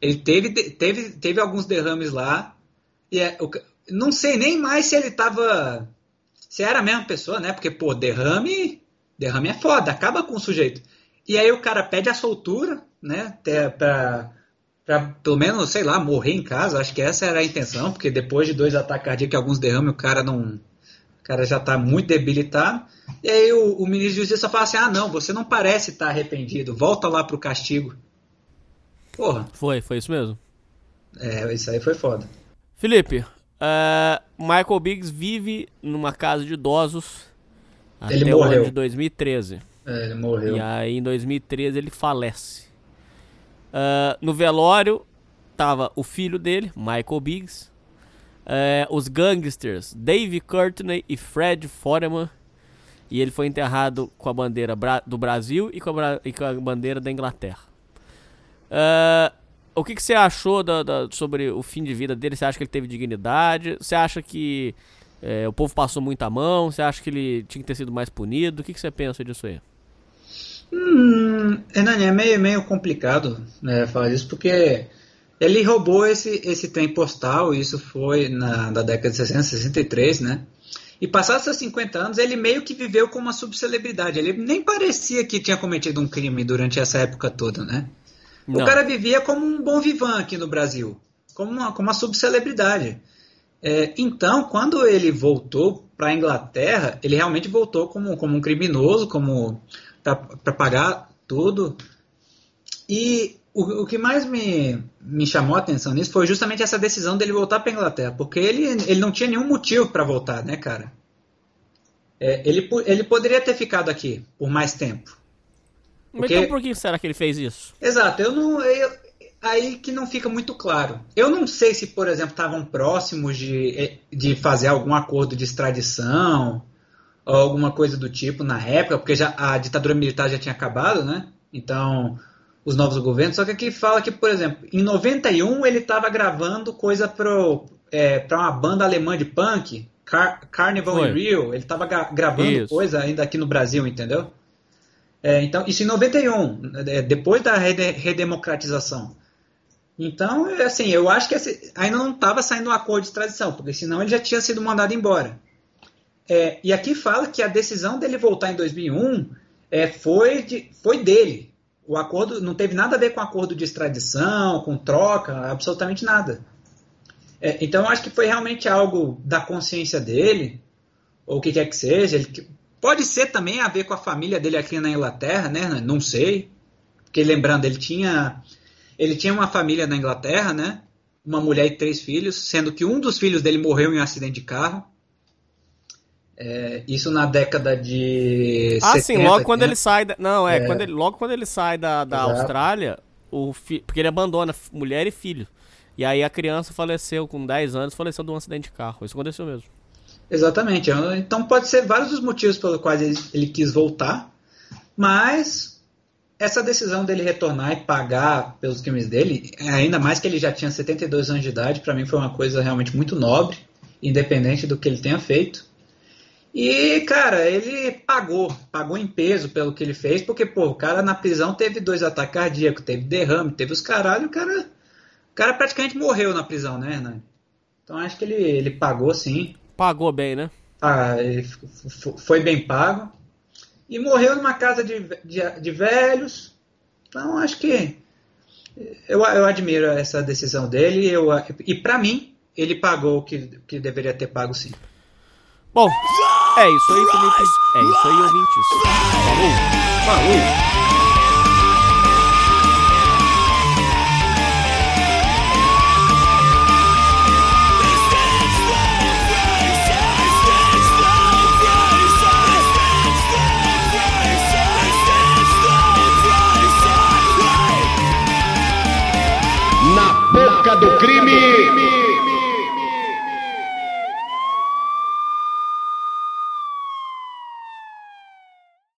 ele teve, teve, teve alguns derrames lá, e é, não sei nem mais se ele tava... Se era a mesma pessoa, né? Porque, pô, derrame, derrame é foda, acaba com o sujeito. E aí o cara pede a soltura, né? Pra, pelo menos, sei lá, morrer em casa. Acho que essa era a intenção, porque depois de dois ataques cardíacos e alguns derrames, o cara não, cara já está muito debilitado. E aí o, o, ministro de Justiça fala assim: ah, não, você não parece estar tá arrependido, volta lá pro castigo. Porra. Foi, foi isso mesmo. É, isso aí foi foda. Felipe, uh, Michael Biggs vive numa casa de idosos ele até morreu. o ano de 2013. É, ele morreu. E aí em 2013 ele falece. Uh, no velório tava o filho dele, Michael Biggs, é, os gangsters Dave Courtney e Fred Foreman. E ele foi enterrado com a bandeira do Brasil e com a, e com a bandeira da Inglaterra. É, o que, que você achou da, da, sobre o fim de vida dele? Você acha que ele teve dignidade? Você acha que é, o povo passou muita mão? Você acha que ele tinha que ter sido mais punido? O que, que você pensa disso aí? Hum, é meio, meio complicado né, falar isso, porque ele roubou esse, esse trem postal, isso foi na da década de 60, 63, né? E passados esses 50 anos, ele meio que viveu como uma subcelebridade. Ele nem parecia que tinha cometido um crime durante essa época toda, né? Não. O cara vivia como um bom vivan aqui no Brasil, como uma, como uma subcelebridade. É, então, quando ele voltou para a Inglaterra, ele realmente voltou como, como um criminoso, como para pagar tudo. E o, o que mais me, me chamou a atenção nisso foi justamente essa decisão dele voltar para Inglaterra, porque ele, ele não tinha nenhum motivo para voltar, né, cara? É, ele, ele poderia ter ficado aqui por mais tempo. Porque... Mas então por que será que ele fez isso? Exato, eu não. Eu, aí que não fica muito claro. Eu não sei se, por exemplo, estavam próximos de, de fazer algum acordo de extradição alguma coisa do tipo na época, porque já, a ditadura militar já tinha acabado, né? Então os novos governos, só que aqui fala que, por exemplo, em 91 ele estava gravando coisa para é, uma banda alemã de punk, Car Carnival Foi. in Rio, ele estava gravando isso. coisa ainda aqui no Brasil, entendeu? É, então, isso em 91, é, depois da redemocratização. Então, é assim, eu acho que esse, ainda não estava saindo um acordo de extradição, porque senão ele já tinha sido mandado embora. É, e aqui fala que a decisão dele voltar em 2001 é, foi, de, foi dele. O acordo não teve nada a ver com acordo de extradição, com troca, absolutamente nada. É, então eu acho que foi realmente algo da consciência dele, ou o que quer que seja. Ele, pode ser também a ver com a família dele aqui na Inglaterra, né? Não sei. Porque lembrando, ele tinha ele tinha uma família na Inglaterra, né? Uma mulher e três filhos, sendo que um dos filhos dele morreu em um acidente de carro. É, isso na década de. Ah, 70, sim, logo quando 80. ele sai da. Não, é, É. Quando ele, logo quando ele sai da, da Exato. Austrália, o fi... porque ele abandona mulher e filho. E aí a criança faleceu com 10 anos, faleceu de um acidente de carro. Isso aconteceu mesmo. Exatamente. Então pode ser vários dos motivos pelos quais ele, ele quis voltar, mas essa decisão dele retornar e pagar pelos crimes dele, ainda mais que ele já tinha 72 anos de idade, para mim foi uma coisa realmente muito nobre, independente do que ele tenha feito. E, cara, ele pagou, pagou em peso pelo que ele fez, porque, pô, o cara na prisão teve dois ataques cardíacos, teve derrame, teve os caralho, o cara, o cara praticamente morreu na prisão, né, Hernani? Então acho que ele, ele pagou sim. Pagou bem, né? Ah, foi bem pago. E morreu numa casa de, de, de velhos. Então, acho que eu, eu admiro essa decisão dele. Eu, e para mim, ele pagou o que, que deveria ter pago sim. Bom, é isso aí, Felipe. É isso aí, ouvintes. Falou! Falou! Na boca do crime.